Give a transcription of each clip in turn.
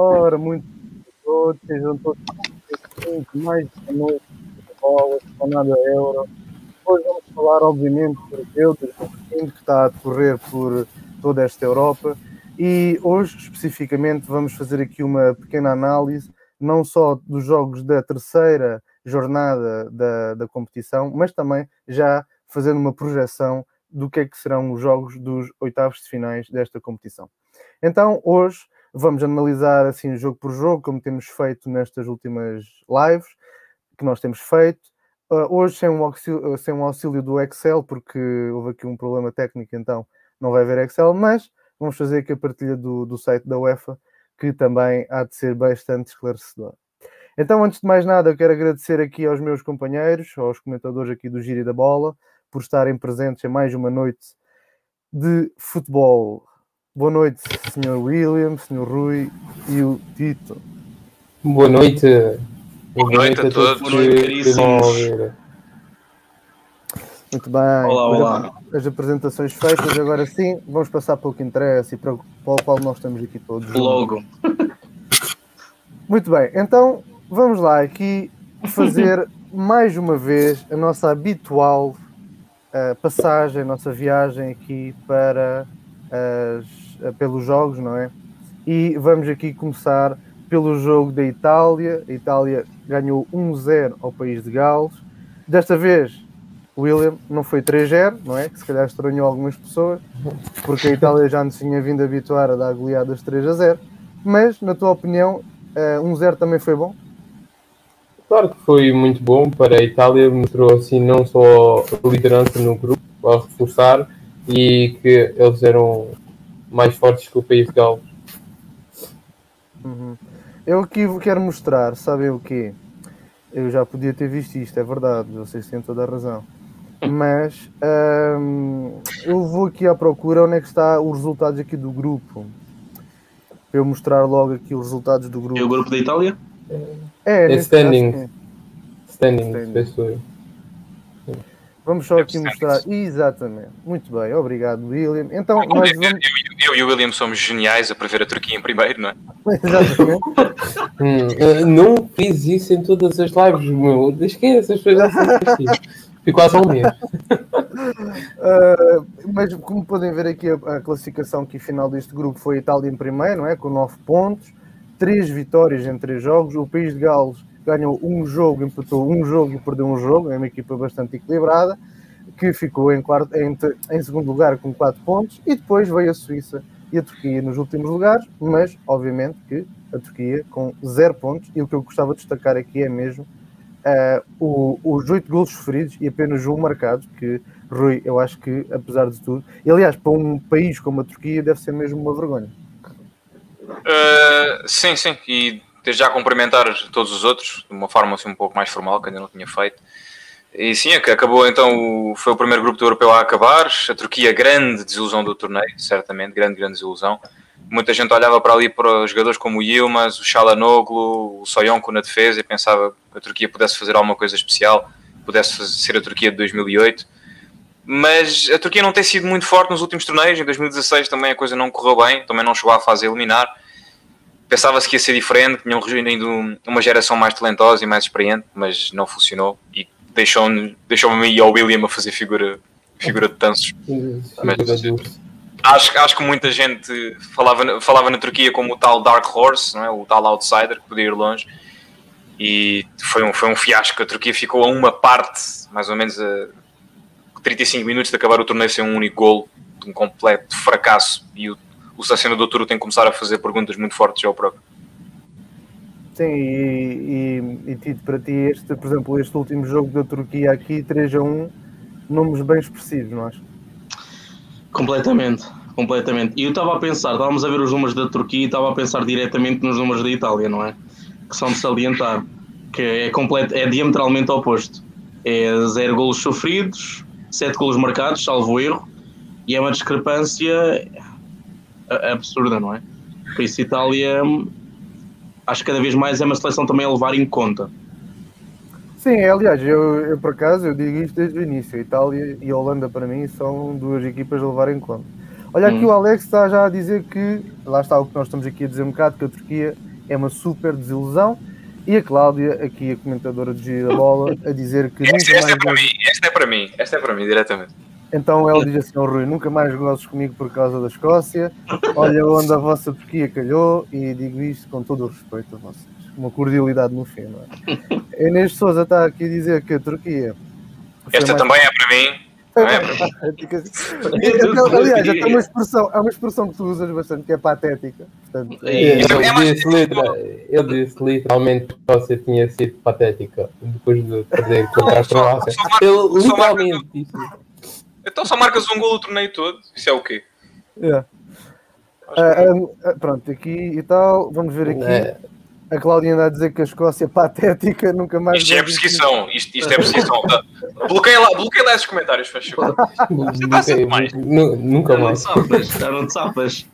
Ora, muito todos, sejam todos mais de noite de bola, nada euro. Hoje vamos falar, obviamente, por Deus, que está a decorrer por toda esta Europa. E hoje, especificamente, vamos fazer aqui uma pequena análise, não só dos jogos da terceira jornada da, da competição, mas também já fazendo uma projeção do que é que serão os jogos dos oitavos de finais desta competição. Então, hoje vamos analisar assim jogo por jogo, como temos feito nestas últimas lives que nós temos feito. Uh, hoje sem um, auxílio, sem um auxílio do Excel, porque houve aqui um problema técnico, então não vai haver Excel, mas vamos fazer aqui a partilha do, do site da UEFA, que também há de ser bastante esclarecedor. Então, antes de mais nada, eu quero agradecer aqui aos meus companheiros, aos comentadores aqui do Giro da Bola, por estarem presentes em mais uma noite de futebol. Boa noite, Sr. William, Sr. Rui e o Tito. Boa noite. Boa, Boa noite, a todos. Boa noite, caríssimos. Muito bem. Olá, olá. As apresentações feitas, agora sim, vamos passar para o que interessa e para o qual nós estamos aqui todos. Logo. Muito bem, então vamos lá aqui fazer mais uma vez a nossa habitual uh, passagem, a nossa viagem aqui para as, uh, pelos jogos, não é? E vamos aqui começar pelo jogo da Itália. A Itália ganhou 1-0 ao país de Gales. Desta vez, William não foi 3-0, não é? Que se calhar estranhou algumas pessoas, porque a Itália já nos tinha vindo habituar a dar goleadas 3 0. Mas, na tua opinião, uh, eh, 1-0 também foi bom? Claro que foi muito bom para a Itália, mostrou assim não só a liderança no grupo, a reforçar, e que eles eram mais fortes que o país de Gales. Uhum. Eu aqui quero mostrar, sabem o quê? Eu já podia ter visto isto, é verdade, vocês têm toda a razão. Mas hum, eu vou aqui à procura onde é que está os resultados aqui do grupo. Para eu mostrar logo aqui os resultados do grupo. E o grupo da Itália? É, é standing. Caso, standing, standing. Vamos só aqui mostrar. Exatamente. Muito bem, obrigado, William. Então, nós vamos... eu, e o William somos geniais a prever a Turquia em primeiro, não é? Exatamente. hum, uh, não fiz isso em todas as lives, meu. Esquece, as pessoas já Ficou quase um mês. uh, mas como podem ver aqui, a, a, classificação que final deste grupo foi a Itália em primeiro, não é? Com 9 pontos, 3 vitórias em 3 jogos. O país de Gales ganhou um jogo, empatou um jogo e perdeu um jogo, é uma equipa bastante equilibrada, que ficou em, quarto, em, em segundo lugar com 4 pontos, e depois veio a Suíça e a Turquia nos últimos lugares, mas obviamente que a Turquia com 0 pontos, e o que eu gostava de destacar aqui é mesmo uh, os 8 gols sofridos e apenas um marcado, que Rui, eu acho que apesar de tudo, e aliás, para um país como a Turquia deve ser mesmo uma vergonha. Uh, sim, sim, e desde já cumprimentar todos os outros de uma forma assim um pouco mais formal, que ainda não tinha feito. E sim, acabou então, foi o primeiro grupo do europeu a acabar. A Turquia, grande desilusão do torneio, certamente, grande, grande desilusão. Muita gente olhava para ali para jogadores como o Yilmaz, o Shalanoglu, o Soyonko na defesa e pensava que a Turquia pudesse fazer alguma coisa especial, pudesse ser a Turquia de 2008. Mas a Turquia não tem sido muito forte nos últimos torneios. Em 2016 também a coisa não correu bem, também não chegou à fase eliminar pensava-se que ia ser diferente, tinham reunido uma geração mais talentosa e mais experiente, mas não funcionou e deixou-me deixou a mim e ao William a fazer figura, figura de tansos. Mas, acho, acho que muita gente falava, falava na Turquia como o tal Dark Horse, não é? o tal outsider que podia ir longe. E foi um, foi um fiasco. A Turquia ficou a uma parte, mais ou menos a 35 minutos de acabar o torneio sem um único gol, um completo fracasso. E o o selecionador Turo tem que começar a fazer perguntas muito fortes ao próprio. Sim, e, e, e Tito, para ti, este, por exemplo, este último jogo da Turquia aqui, 3 a 1, nomes bem expressivos, não acho? Completamente, completamente. E eu estava a pensar, estávamos a ver os números da Turquia e estava a pensar diretamente nos números da Itália, não é? Que são de salientar, que é, completo, é diametralmente oposto. É zero golos sofridos, sete golos marcados, salvo erro, e é uma discrepância absurda, não é? Por isso, Itália, acho que cada vez mais é uma seleção também a levar em conta. Sim, aliás, eu, eu por acaso eu digo isto desde o início. A Itália e a Holanda para mim são duas equipas a levar em conta. Olha aqui hum. o Alex está já a dizer que, lá está o que nós estamos aqui a dizer um bocado, que a Turquia é uma super desilusão. E a Cláudia, aqui a comentadora de Gira da Bola, a dizer que nunca Esta, esta mais. é para mim, esta é para mim, esta é para mim, diretamente. Então ela diz assim ao Rui: nunca mais gozes comigo por causa da Escócia. Olha onde a vossa Turquia calhou e digo isto com todo o respeito a vocês. Uma cordialidade no fim, não é? Inês Souza está aqui a dizer que a Turquia. Esta mais também é para mim. É. Então, Aliás, é uma expressão, é uma expressão que tu usas bastante que é patética. Portanto, É, Ele é mais- disse, ele disse literalmente que você tinha sido patética depois de perder contra a Croácia. Ele marca- literalmente disse. Então só marcas um gol o torneio todo. Isso é o quê? é. Ah, ah, pronto, aqui e tal, vamos ver aqui. É, A Cláudia anda a dizer que a Escócia é patética, nunca mais. Isto é perseguição. Isto, isto é perseguição. Tá. Bloqueia lá, bloqueia lá esses comentários, faz favor. Nu- Nunca mais. não te safas.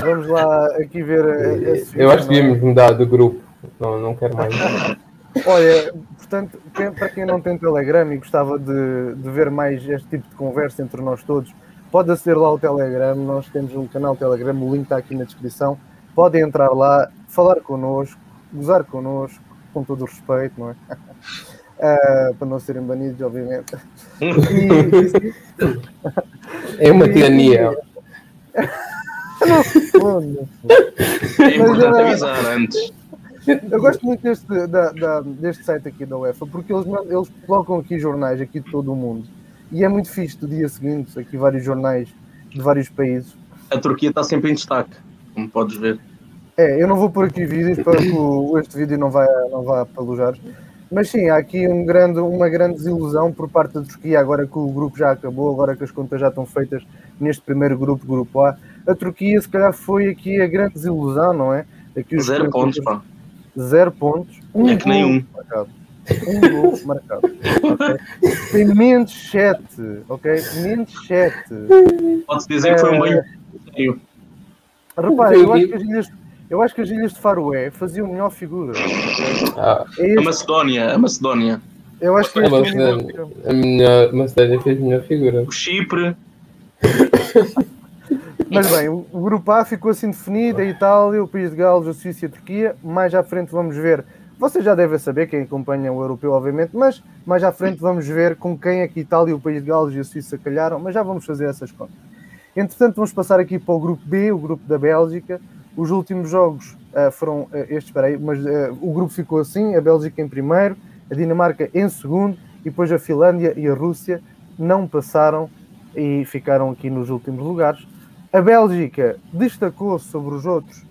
Vamos lá aqui ver. Eu acho que é? devíamos mudar de grupo. Não, não quero mais. Olha, portanto, para quem não tem Telegram e gostava de, de ver mais este tipo de conversa entre nós todos, pode aceder lá ao Telegram. Nós temos um canal Telegram, o link está aqui na descrição. Podem entrar lá, falar connosco, gozar connosco, com todo o respeito, não é? Ah, para não serem banidos, obviamente. E, É uma tirania. Mano, É importante avisar antes. Eu gosto muito deste, da- da- deste site aqui da UEFA, porque eles, eles colocam aqui jornais aqui de todo o mundo. E é muito fixe do dia seguinte, aqui vários jornais de vários países. A Turquia está sempre em destaque, como podes ver. É, eu não vou pôr aqui vídeos para que este vídeo não vá, não vá pelujar. Mas sim, há aqui um grande, uma grande desilusão por parte da Turquia, agora que o grupo já acabou, agora que as contas já estão feitas neste primeiro grupo, grupo A. A Turquia, se calhar, foi aqui a grande desilusão, não é? Aqui Zero pontos, pá. Zero pontos. Um É que nem gol um. marcado. Um gol marcado. ok? Tem menos 7, ok? Menos 7. Pode-se dizer que foi um banho. sério. Repara, eu acho que as ilhas, eu acho que as ilhas de Faroé faziam melhor figura. Ah, É A Macedónia, a Macedónia. eu acho que a Macedónia a minha Macedónia fez a minha figura. O Chipre. Mas bem, o grupo A ficou assim definido, a Itália, o País de Gales, a Suíça e a Turquia. Mais à frente vamos ver, vocês já devem saber, quem acompanha o europeu, obviamente, mas mais à frente vamos ver com quem é que a Itália, o País de Gales e a Suíça calharam, mas já vamos fazer essas contas. Entretanto, vamos passar aqui para o grupo B, o grupo da Bélgica. Os últimos jogos ah, foram ah, estes, espera aí, mas ah, o grupo ficou assim: a Bélgica em primeiro, a Dinamarca em segundo, e depois a Finlândia e a Rússia não passaram e ficaram aqui nos últimos lugares. A Bélgica destacou-se sobre os outros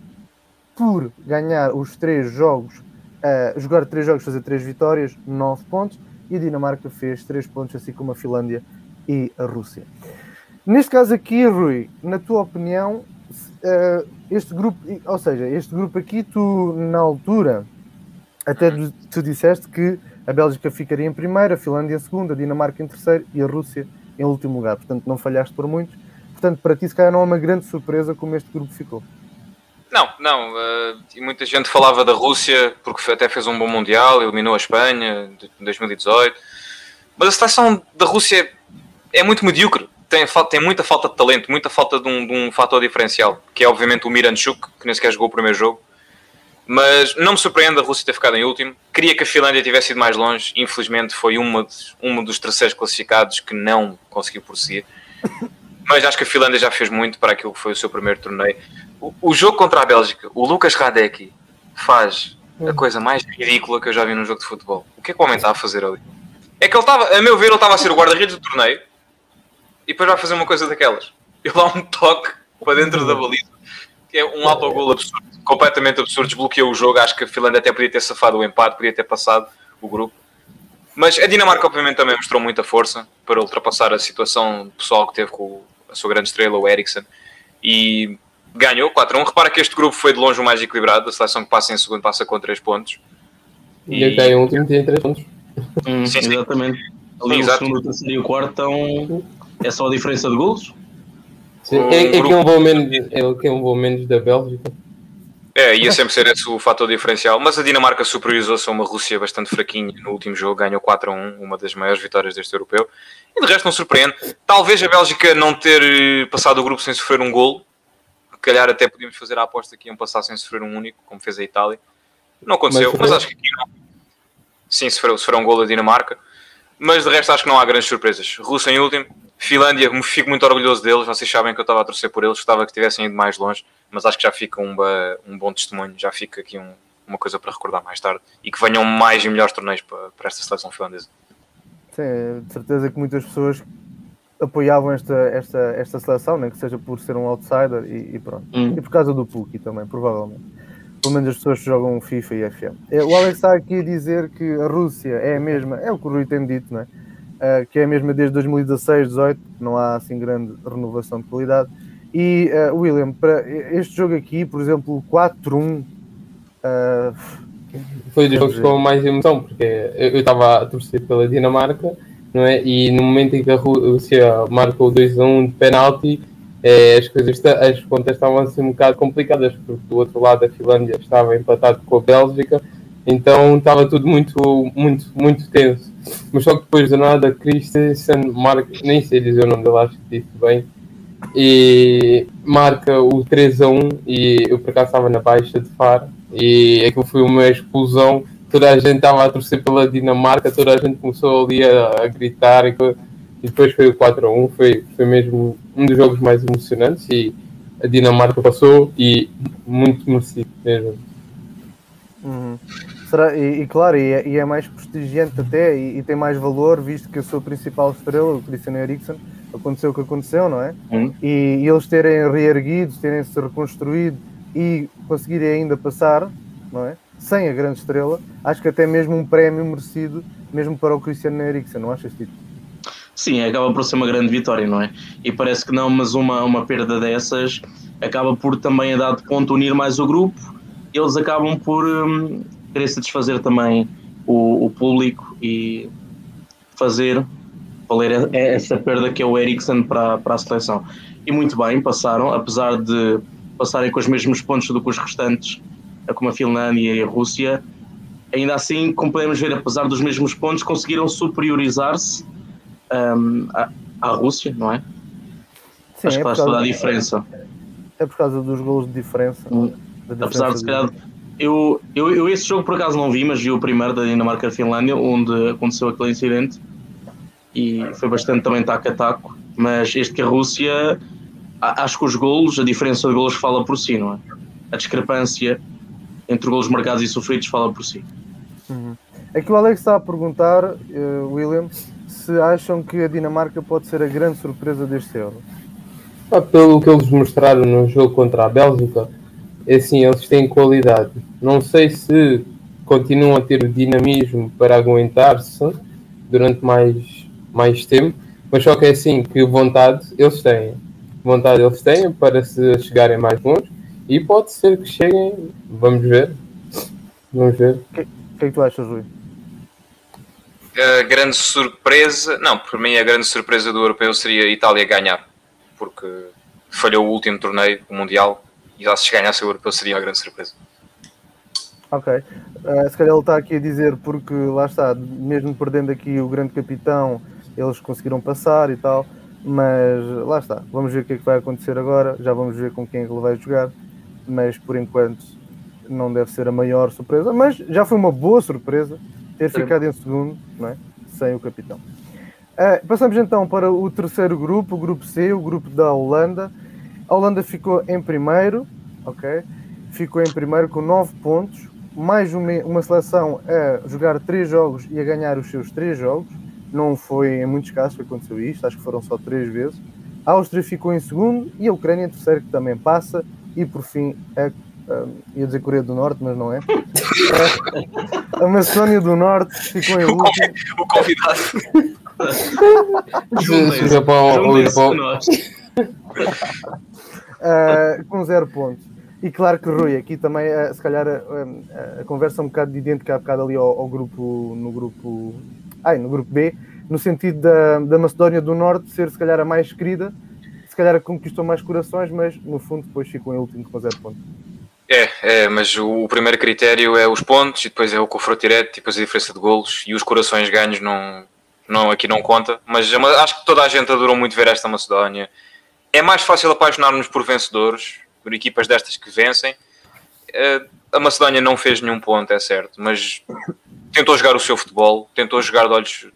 por ganhar os três jogos, ah, jogar três jogos, fazer três vitórias, nove pontos, e a Dinamarca fez três pontos, assim como a Finlândia e a Rússia. Neste caso aqui, Rui, na tua opinião, eh, este grupo, ou seja, este grupo aqui, tu na altura até tu- tu disseste que a Bélgica ficaria em primeiro, a Finlândia em segundo, a Dinamarca em terceiro e a Rússia em último lugar. Portanto, não falhaste por muito. Portanto, para ti, se calhar, não é uma grande surpresa como este grupo ficou. Não, não. eh, e muita gente falava da Rússia porque até fez um bom Mundial, eliminou a Espanha em 2018. Mas a seleção da Rússia é muito medíocre. Tem, tem muita falta de talento, muita falta de um, de um fator diferencial, que é obviamente o Miranchuk, que nem sequer jogou o primeiro jogo. Mas não me surpreende a Rússia ter ficado em último. Queria que a Finlândia tivesse ido mais longe. Infelizmente foi uma dos, um dos terceiros classificados que não conseguiu prosseguir. Mas acho que a Finlândia já fez muito para aquilo que foi o seu primeiro torneio. O, o jogo contra a Bélgica, o Lucas Radecki faz a coisa mais ridícula que eu já vi num jogo de futebol. O que é que o homem está a fazer ali? É que ele estava, a meu ver, ele estava a ser o guarda-redes do torneio e depois vai fazer uma coisa daquelas. Ele dá um toque para dentro da baliza, que é um autogol absurdo, completamente absurdo, desbloqueou o jogo. Acho que a Finlândia até podia ter safado o empate, podia ter passado o grupo. Mas a Dinamarca, obviamente, também mostrou muita força para ultrapassar a situação pessoal que teve com a sua grande estrela, o Eriksen, e ganhou 4-1. Repara que este grupo foi de longe o mais equilibrado. A seleção que passa em segundo passa com 3 pontos. E até o último tem 3 pontos. Hum, Sim, sim. exatamente. Ali o Exato. segundo, o terceiro e o quarto estão. É só a diferença de golos? Sim, O é, é que grupo- é um voo menos, é que é um voo menos da Bélgica. É, ia sempre ser esse o fator diferencial. Mas a Dinamarca superiorizou-se a uma Rússia bastante fraquinha no último jogo, ganhou 4-1, uma das maiores vitórias deste europeu. E de resto não surpreende. Talvez a Bélgica não ter eh, passado o grupo sem sofrer um golo, calhar até podíamos fazer a aposta que iam passar sem sofrer um único, como fez a Itália. Não aconteceu, mas, Mas- acho que aqui não. Sim, sofreu, sofreu um gol da Dinamarca. Mas de resto acho que não há grandes surpresas. Rússia em último. Finlândia, fico muito orgulhoso deles. Vocês sabem que eu estava a torcer por eles, gostava que tivessem ido mais longe, mas acho que já fica um, um bom testemunho, já fica aqui um- uma coisa para recordar mais tarde e que venham mais e melhores torneios para, para esta seleção finlandesa. Sim, de certeza que muitas pessoas apoiavam esta, esta, esta seleção, nem que seja por ser um outsider e, e pronto. Hum. E por causa do Puki também, provavelmente. Pelo menos as pessoas que jogam FIFA e FM. Eh, O Alex está aqui a dizer que a Rússia é a mesma, é o que o Rui tem dito, não é? Eh, que é a mesma desde 2016, 18, não há assim grande renovação de qualidade. E, eh, William, para este jogo aqui, por exemplo, o 4-1, eh, Foi dos jogos com mais emoção, porque eu estava a torcer pela Dinamarca, não é? E no momento em que a Rússia marca o 2-1 de penalti, eh, as coisas, as contas estavam a ser um bocado complicadas, porque do outro lado a Finlândia estava empatado com a Bélgica, então estava tudo muito, muito, muito tenso. Mas só que depois do nada, Christensen marca, nem sei dizer o nome dele, acho que disse bem, e marca o 3 a 1 e eu por acaso estava na baixa de Faro. E aquilo foi uma explosão. Toda a gente estava a torcer pela Dinamarca. Toda a gente começou ali a, a gritar e, e depois foi o 4 a 1 foi, foi mesmo um dos jogos mais emocionantes e a Dinamarca passou e muito merecido mesmo. Uhum. Será, e, e claro, e é, e é mais prestigiante até e, tem mais valor, visto que a sua principal estrela, o Christian Eriksen, aconteceu o que aconteceu, não é? Hum. E, e eles terem reerguido, terem se reconstruído e conseguirem ainda passar, não é? Sem a grande estrela, acho que até mesmo um prémio merecido, mesmo para o Christian Eriksen, não achas, Tito? Sim, acaba por ser uma grande vitória, não é? E parece que não, mas uma, uma perda dessas acaba por também, a dado ponto, unir mais o grupo. Eles acabam por hum, querer satisfazer também o, o público e fazer valer essa perda que é o Eriksen para, para a seleção. E muito bem, passaram, apesar de passarem com os mesmos pontos do que os restantes, como a Finlândia e a Rússia, ainda assim, como podemos ver, apesar dos mesmos pontos, conseguiram superiorizar-se hum, à, à Rússia, não é? Sim, Acho é que por, faz toda a diferença. é por causa dos golos de diferença. Hum. Apesar de, se calhar, eu, eu, eu esse jogo por acaso não vi, mas vi o primeiro da Dinamarca-Finlândia, onde aconteceu aquele incidente e foi bastante também taco a taco. Mas este que a Rússia, acho que os golos, a diferença de golos fala por si, não é? A discrepância entre golos marcados e sofridos fala por si. Uhum. Que o Alex está a perguntar, eh, William, se acham que a Dinamarca pode ser a grande surpresa deste Euro. Pá, pelo que eles mostraram no jogo contra a Bélgica, é assim, eles têm qualidade. Não sei se continuam a ter o dinamismo para aguentar-se durante mais, mais tempo, mas só que é assim, que vontade eles têm. Vontade eles têm para se chegarem mais longe e pode ser que cheguem, vamos ver. Vamos ver. O que é que tu achas, Rui? A grande surpresa, não, por mim a grande surpresa do europeu seria a Itália ganhar, porque falhou o último torneio, o Mundial, e lá se ganhasse o europeu seria a grande surpresa. Ok. Eh, se calhar ele está aqui a dizer porque lá está, mesmo perdendo aqui o grande capitão, eles conseguiram passar e tal, mas lá está. Vamos ver o que é que vai acontecer agora, já vamos ver com quem é que ele vai jogar, mas por enquanto não deve ser a maior surpresa, mas já foi uma boa surpresa ter Sim. ficado em segundo, não é? Sem o capitão. Eh, passamos então para o terceiro grupo, o grupo C, o grupo da Holanda. A Holanda ficou em primeiro, ok? Ficou em primeiro com 9 pontos, mais uma, uma seleção a jogar 3 jogos e a ganhar os seus 3 jogos. Não foi em muitos casos que aconteceu isto, acho que foram só 3 vezes. A Áustria ficou em segundo e a Ucrânia em terceiro, que também passa. E por fim, a, a, ia dizer Coreia do Norte, mas não é. A, Macedónia do Norte ficou em último. o convidado. Uh, com zero pontos. E claro que Rui, aqui também, uh, se calhar, uh, a conversa é um bocado idêntica há bocado ali ao, ao grupo, no grupo, ai, no grupo B, no sentido da, da Macedónia do Norte ser se calhar a mais querida, se calhar a que conquistou mais corações, mas no fundo depois ficou em último com zero pontos. É, é, mas o, o primeiro critério é os pontos, e depois é o confronto direto, e depois a diferença de golos, e os corações ganhos não, não, aqui não conta. Mas é acho que toda a gente adorou muito ver esta Macedónia. É mais fácil apaixonar-nos por vencedores. por equipas destas que vencem. Uh, a Macedónia não fez nenhum ponto, é certo, mas tentou jogar o seu futebol, tentou jogar de olhos,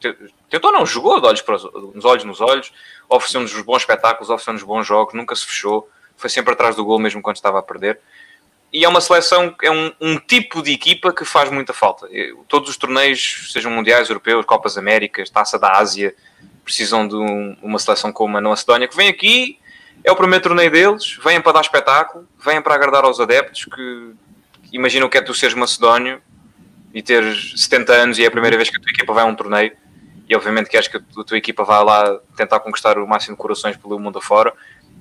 tentou não, jogou de olhos para os, nos olhos nos olhos, ofereceu-nos bons espetáculos, ofereceu-nos bons jogos, nunca se fechou, foi sempre atrás do gol mesmo quando estava a perder. E é uma seleção, é um, um tipo de equipa que faz muita falta. Todos os torneios, sejam mundiais, europeus, Copas Américas, Taça da Ásia, precisam de um, uma seleção como a Macedónia, que vem aqui, é o primeiro torneio deles, vêm para dar espetáculo, vêm para agradar aos adeptos que imaginam que é tu seres macedónio e teres 70 anos e é a primeira vez que a tua equipa vai a um torneio. E obviamente queres que a tua equipa vá lá tentar conquistar o máximo de corações pelo mundo afora.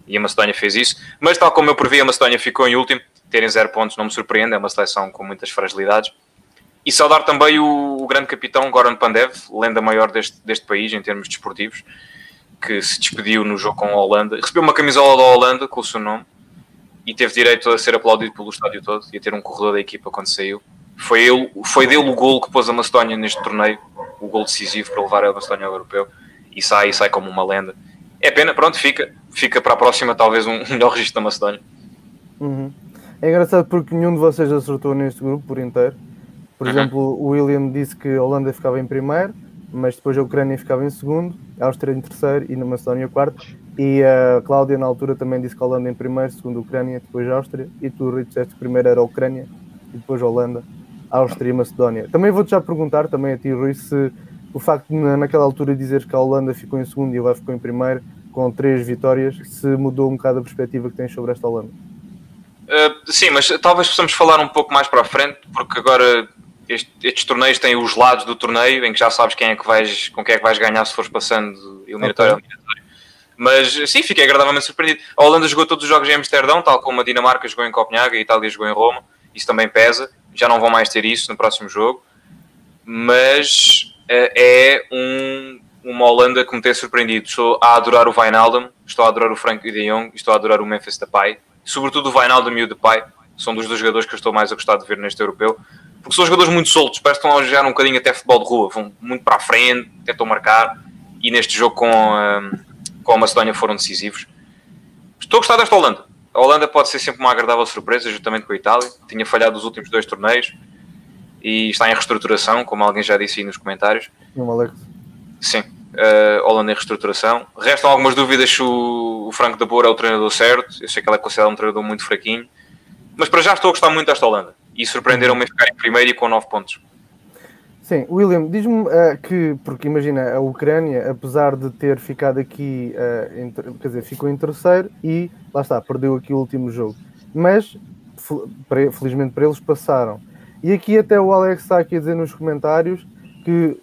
E a Macedónia fez isso, mas tal como eu previ a Macedónia ficou em último, terem zero pontos não me surpreende, é uma seleção com muitas fragilidades. E saudar também o, o grande capitão Goran Pandev, lenda maior deste, deste país em termos desportivos, que se despediu no jogo com a Holanda, recebeu uma camisola da Holanda com o seu nome e teve direito a ser aplaudido pelo estádio todo e a ter um corredor da equipa quando saiu. Foi, ele, foi dele o gol que pôs a Macedónia neste torneio, o gol decisivo para levar a Macedónia ao europeu e sai, e sai como uma lenda. É pena, pronto, fica, fica para a próxima talvez um melhor registro da Macedónia. Uhum. É engraçado porque nenhum de vocês acertou neste grupo por inteiro. Por uhum. exemplo, o William disse que a Holanda ficava em primeiro, mas depois a Ucrânia ficava em segundo, a Áustria em terceiro e na Macedónia quarto. E a Cláudia, na altura, também disse que a Holanda em primeiro, segundo a Ucrânia, depois a Áustria. E tu, Rui, disseste que primeiro era a Ucrânia e depois a Holanda, Áustria e Macedónia. Também vou-te já perguntar, também a ti, Rui, se o facto de naquela altura dizeres que a Holanda ficou em segundo e a ficou em primeiro, com três vitórias, se mudou um bocado a perspectiva que tens sobre esta Holanda. Uh, sim, mas talvez possamos falar um pouco mais para a frente, porque agora este, estes torneios têm os lados do torneio em que já sabes quem é que vais, com quem é que vais ganhar se fores passando eliminatório okay. eliminatório. Mas sim, fiquei agradavelmente surpreendido. A Holanda jogou todos os jogos em Amsterdão, tal como a Dinamarca jogou em Copenhague, a Itália jogou em Roma. Isso também pesa. Já não vão mais ter isso no próximo jogo. Mas uh, é um, uma Holanda que me tem surpreendido. Estou a adorar o Wijnaldum, estou a adorar o Frank de Jong, estou a adorar o Memphis Depay. Sobretudo o Wijnaldum e o Depay. São dos dois jogadores que eu estou mais a gostar de ver neste europeu porque são jogadores muito soltos, parece que estão a jogar um bocadinho até futebol de rua, vão muito para a frente, tentam marcar, e neste jogo com a, com a Macedónia foram decisivos. Estou a gostar desta Holanda. A Holanda pode ser sempre uma agradável surpresa, juntamente com a Itália. Tinha falhado os últimos dois torneios e está em reestruturação, como alguém já disse aí nos comentários. O Alex? Sim, uh, Holanda em reestruturação. Restam algumas dúvidas se o, o Franco de Boer é o treinador certo. Eu sei que ele é considerado um treinador muito fraquinho, mas para já estou a gostar muito desta Holanda e surpreenderam-me a ficar em primeiro e com 9 pontos. Sim, William, diz-me uh, que, porque imagina, a Ucrânia, apesar de ter ficado aqui, uh, em, quer dizer, ficou em terceiro e lá está, perdeu aqui o último jogo. Mas, felizmente para eles, passaram. E aqui até o Alex está aqui a dizer nos comentários que,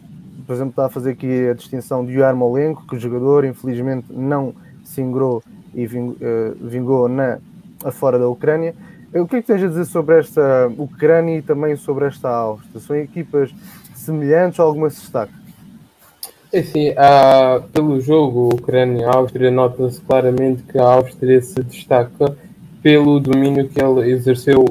por exemplo, está a fazer aqui a distinção de Yarmolenko, que o jogador infelizmente não se ingrou e vingou, uh, vingou na, a fora da Ucrânia. O que é que tens a dizer sobre esta Ucrânia e também sobre esta Áustria? São equipas semelhantes ou alguma se destaca? É sim, pelo jogo Ucrânia-Áustria, nota-se claramente que a Áustria se destaca pelo domínio que ela exerceu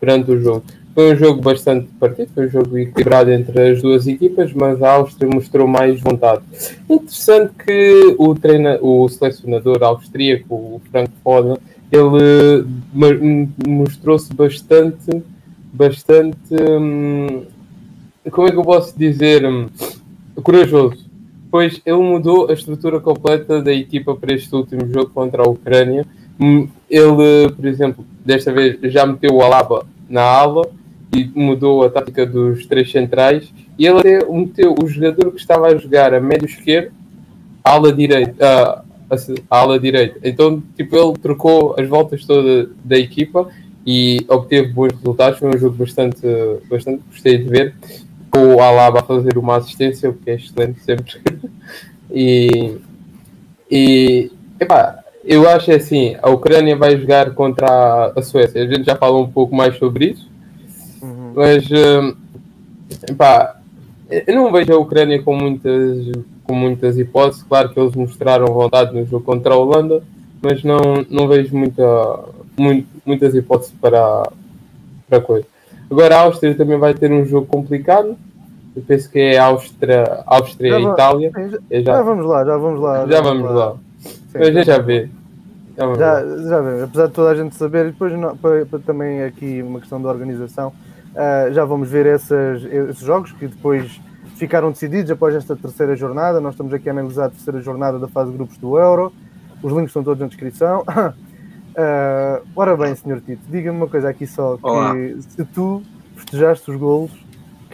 durante o jogo. Foi um jogo bastante partido, foi um jogo equilibrado entre as duas equipas, mas a Áustria mostrou mais vontade. Interessante que o, treina, o selecionador austríaco, o Frank Foden, ele mostrou-se bastante, bastante, hum, como é que eu posso dizer, hum, corajoso, pois ele mudou a estrutura completa da equipa para este último jogo contra a Ucrânia. Hum, ele, por exemplo, desta vez já meteu o Alaba na ala e mudou a tática dos três centrais e ele até meteu o jogador que estava a jogar a médio esquerdo, a ala direita, ala direita. Então, tipo, ele trocou as voltas toda da equipa e obteve bons resultados. Foi um jogo bastante, bastante gostei de ver. O Alaba a fazer uma assistência, o que é excelente sempre. e, e epá, eu acho assim: a Ucrânia vai jogar contra a Suécia. A gente já falou um pouco mais sobre isso, uhum. mas hum, epá, eu não vejo a Ucrânia com muitas com muitas hipóteses. Claro que eles mostraram vontade no jogo contra a Holanda, mas não, não vejo muita, muito, muitas hipóteses para, para a coisa. Agora a Áustria também vai ter um jogo complicado. Eu penso que é Áustria, Áustria e Itália. Já, já, já, vamos lá, já vamos lá. Já, já vamos lá. lá. Mas a gente já vê. Já, verdade. já vemos, apesar de toda a gente saber, e depois não- para, para também aqui uma questão da organização, ah, já vamos ver essas- esses jogos que depois ficaram decididos após esta terceira jornada. Nós estamos aqui a analisar a terceira jornada da fase de grupos do Euro. Os links estão todos na descrição. Ah, ora bem, Sr. Tito, diga-me uma coisa aqui só, que Olá. se tu festejaste os golos,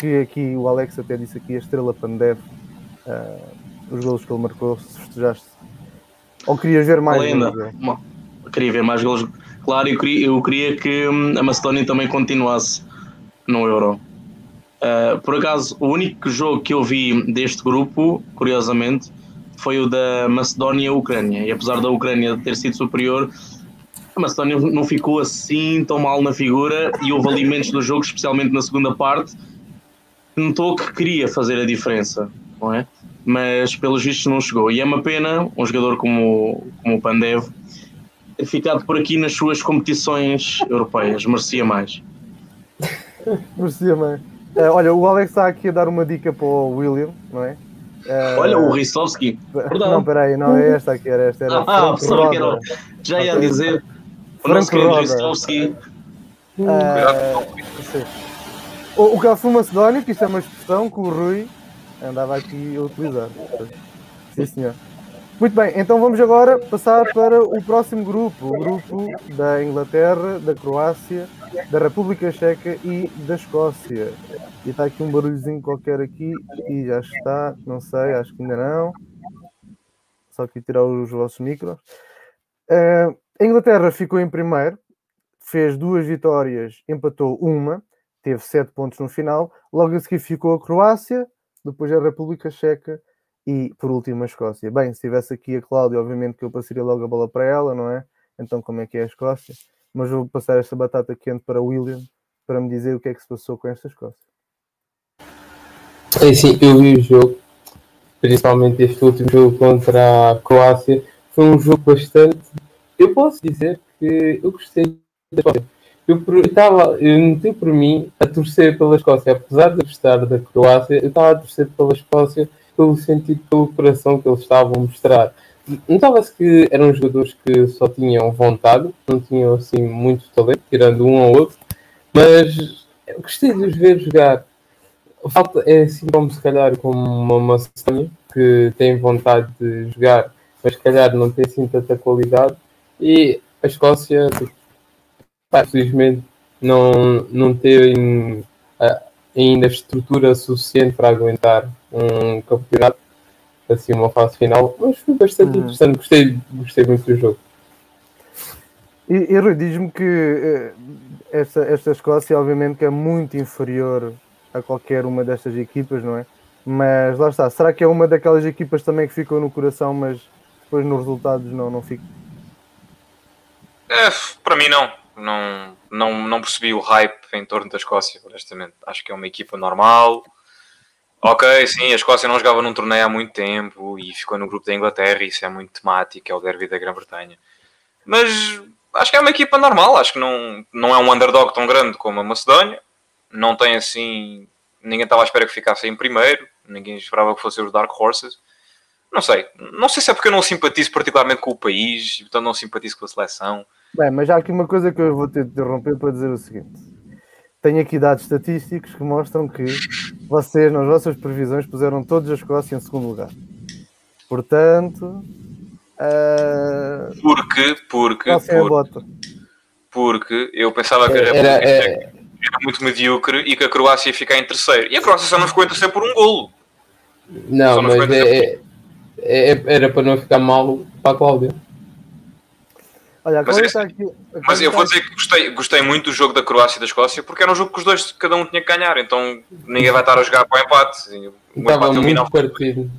que aqui o Alex até disse aqui, a estrela Pandev, ah, os golos que ele marcou, se festejaste, ou querias ver mais? Bom, eu queria ver mais golos. Claro, eu queria, eu queria que hum, a Macedónia também continuasse no Euro. Uh, por acaso, o único jogo que eu vi deste grupo, curiosamente, foi o da Macedónia-Ucrânia. E apesar da Ucrânia ter sido superior, a Macedónia não ficou assim tão mal na figura e houve alimentos do jogo, especialmente na segunda parte, notou que queria fazer a diferença, não é? Mas pelos vistos não chegou. E é uma pena um jogador como, como o Pandev ter ficado por aqui nas suas competições europeias. Merecia mais. Merecia, mãe. Eh, olha, o Alex está aqui a dar uma dica para o William, não é? Eh, Olha, o Ristovski. Não, peraí, não é esta aqui, era esta. Era Ah, Franco pensava que era. Já ia dizer. O nosso querido. Ristovski. Sim. O, o Macedónio, que isto é uma expressão que o Rui andava aqui a utilizar. Sim, senhor. Muito bem, então vamos agora passar para o próximo grupo, o grupo da Inglaterra, da Croácia, da República Checa e da Escócia. E está aqui um barulhozinho qualquer aqui e já está, não sei, acho que ainda não. Só aqui tirar os vossos micros. Eh, a Inglaterra ficou em primeiro, fez duas vitórias, empatou uma, teve sete pontos no final. Logo a seguir ficou a Croácia, depois a República Checa e por último a Escócia. Bem, se tivesse aqui a Cláudia, obviamente que eu passaria logo a bola para ela, não é? Então como é que é a Escócia? Mas vou passar esta batata quente para o William para me dizer o que é que se passou com esta Escócia. É assim, eu vi o jogo, principalmente este último jogo contra a Croácia, foi um jogo bastante. Eu posso dizer que eu gostei da Escócia. Eu estava, eu meti por mim a torcer pela Escócia, apesar de gostar da Croácia, eu estava a torcer pela Escócia pelo sentido, pelo coração que eles estavam a mostrar. Notava-se que eram jogadores que só tinham vontade, não tinham assim muito talento, tirando um ou outro, mas gostei de os ver jogar. Falta é assim como se calhar como uma Macedónia que tem vontade de jogar, mas se calhar não tem assim tanta qualidade. E a Escócia, tipo, pá, felizmente, não, não tem ah, ainda estrutura suficiente para aguentar um campeonato, assim, uma fase final. Mas foi bastante Uhum. interessante, gostei, gostei muito do jogo. E, e Rui, diz-me que eh, esta, esta Escócia, obviamente, que é muito inferior a qualquer uma destas equipas, não é? Mas lá está, será que é uma daquelas equipas também que ficou no coração, mas depois nos resultados não, não fica? É, para mim não. Não. Não não percebi o hype em torno da Escócia, honestamente. Acho que é uma equipa normal. Ok, sim, a Escócia não jogava num torneio há muito tempo e ficou no grupo da Inglaterra, isso é muito temático, é o derby da Grã-Bretanha. Mas acho que é uma equipa normal, acho que não, não é um underdog tão grande como a Macedónia. Não tem assim. Ninguém estava à espera que ficasse em primeiro, ninguém esperava que fossem os Dark Horses. Não sei, não sei se é porque eu não simpatizo particularmente com o país, portanto não simpatizo com a seleção. Bem, mas há aqui uma coisa que eu vou ter de interromper para dizer o seguinte. Tenho aqui dados estatísticos que mostram que vocês, nas vossas previsões, puseram todos a Escócia em segundo lugar. Portanto, ah, Porque, porque, Escócia é a porque, bota. porque eu pensava que a Era, República é, Checa era muito medíocre e que a Croácia ia ficar em terceiro. E a Croácia só não ficou em terceiro por um golo. não, mas 50 é, é- é- era para não ficar mal para a Cláudia. Olha, Mas esse- aqui. Mas eu vou dizer que gostei, gostei muito do jogo da Croácia e da Escócia porque era um jogo que os dois, cada um tinha que ganhar. Então ninguém vai estar a jogar para o empate. O Estava empate muito partido.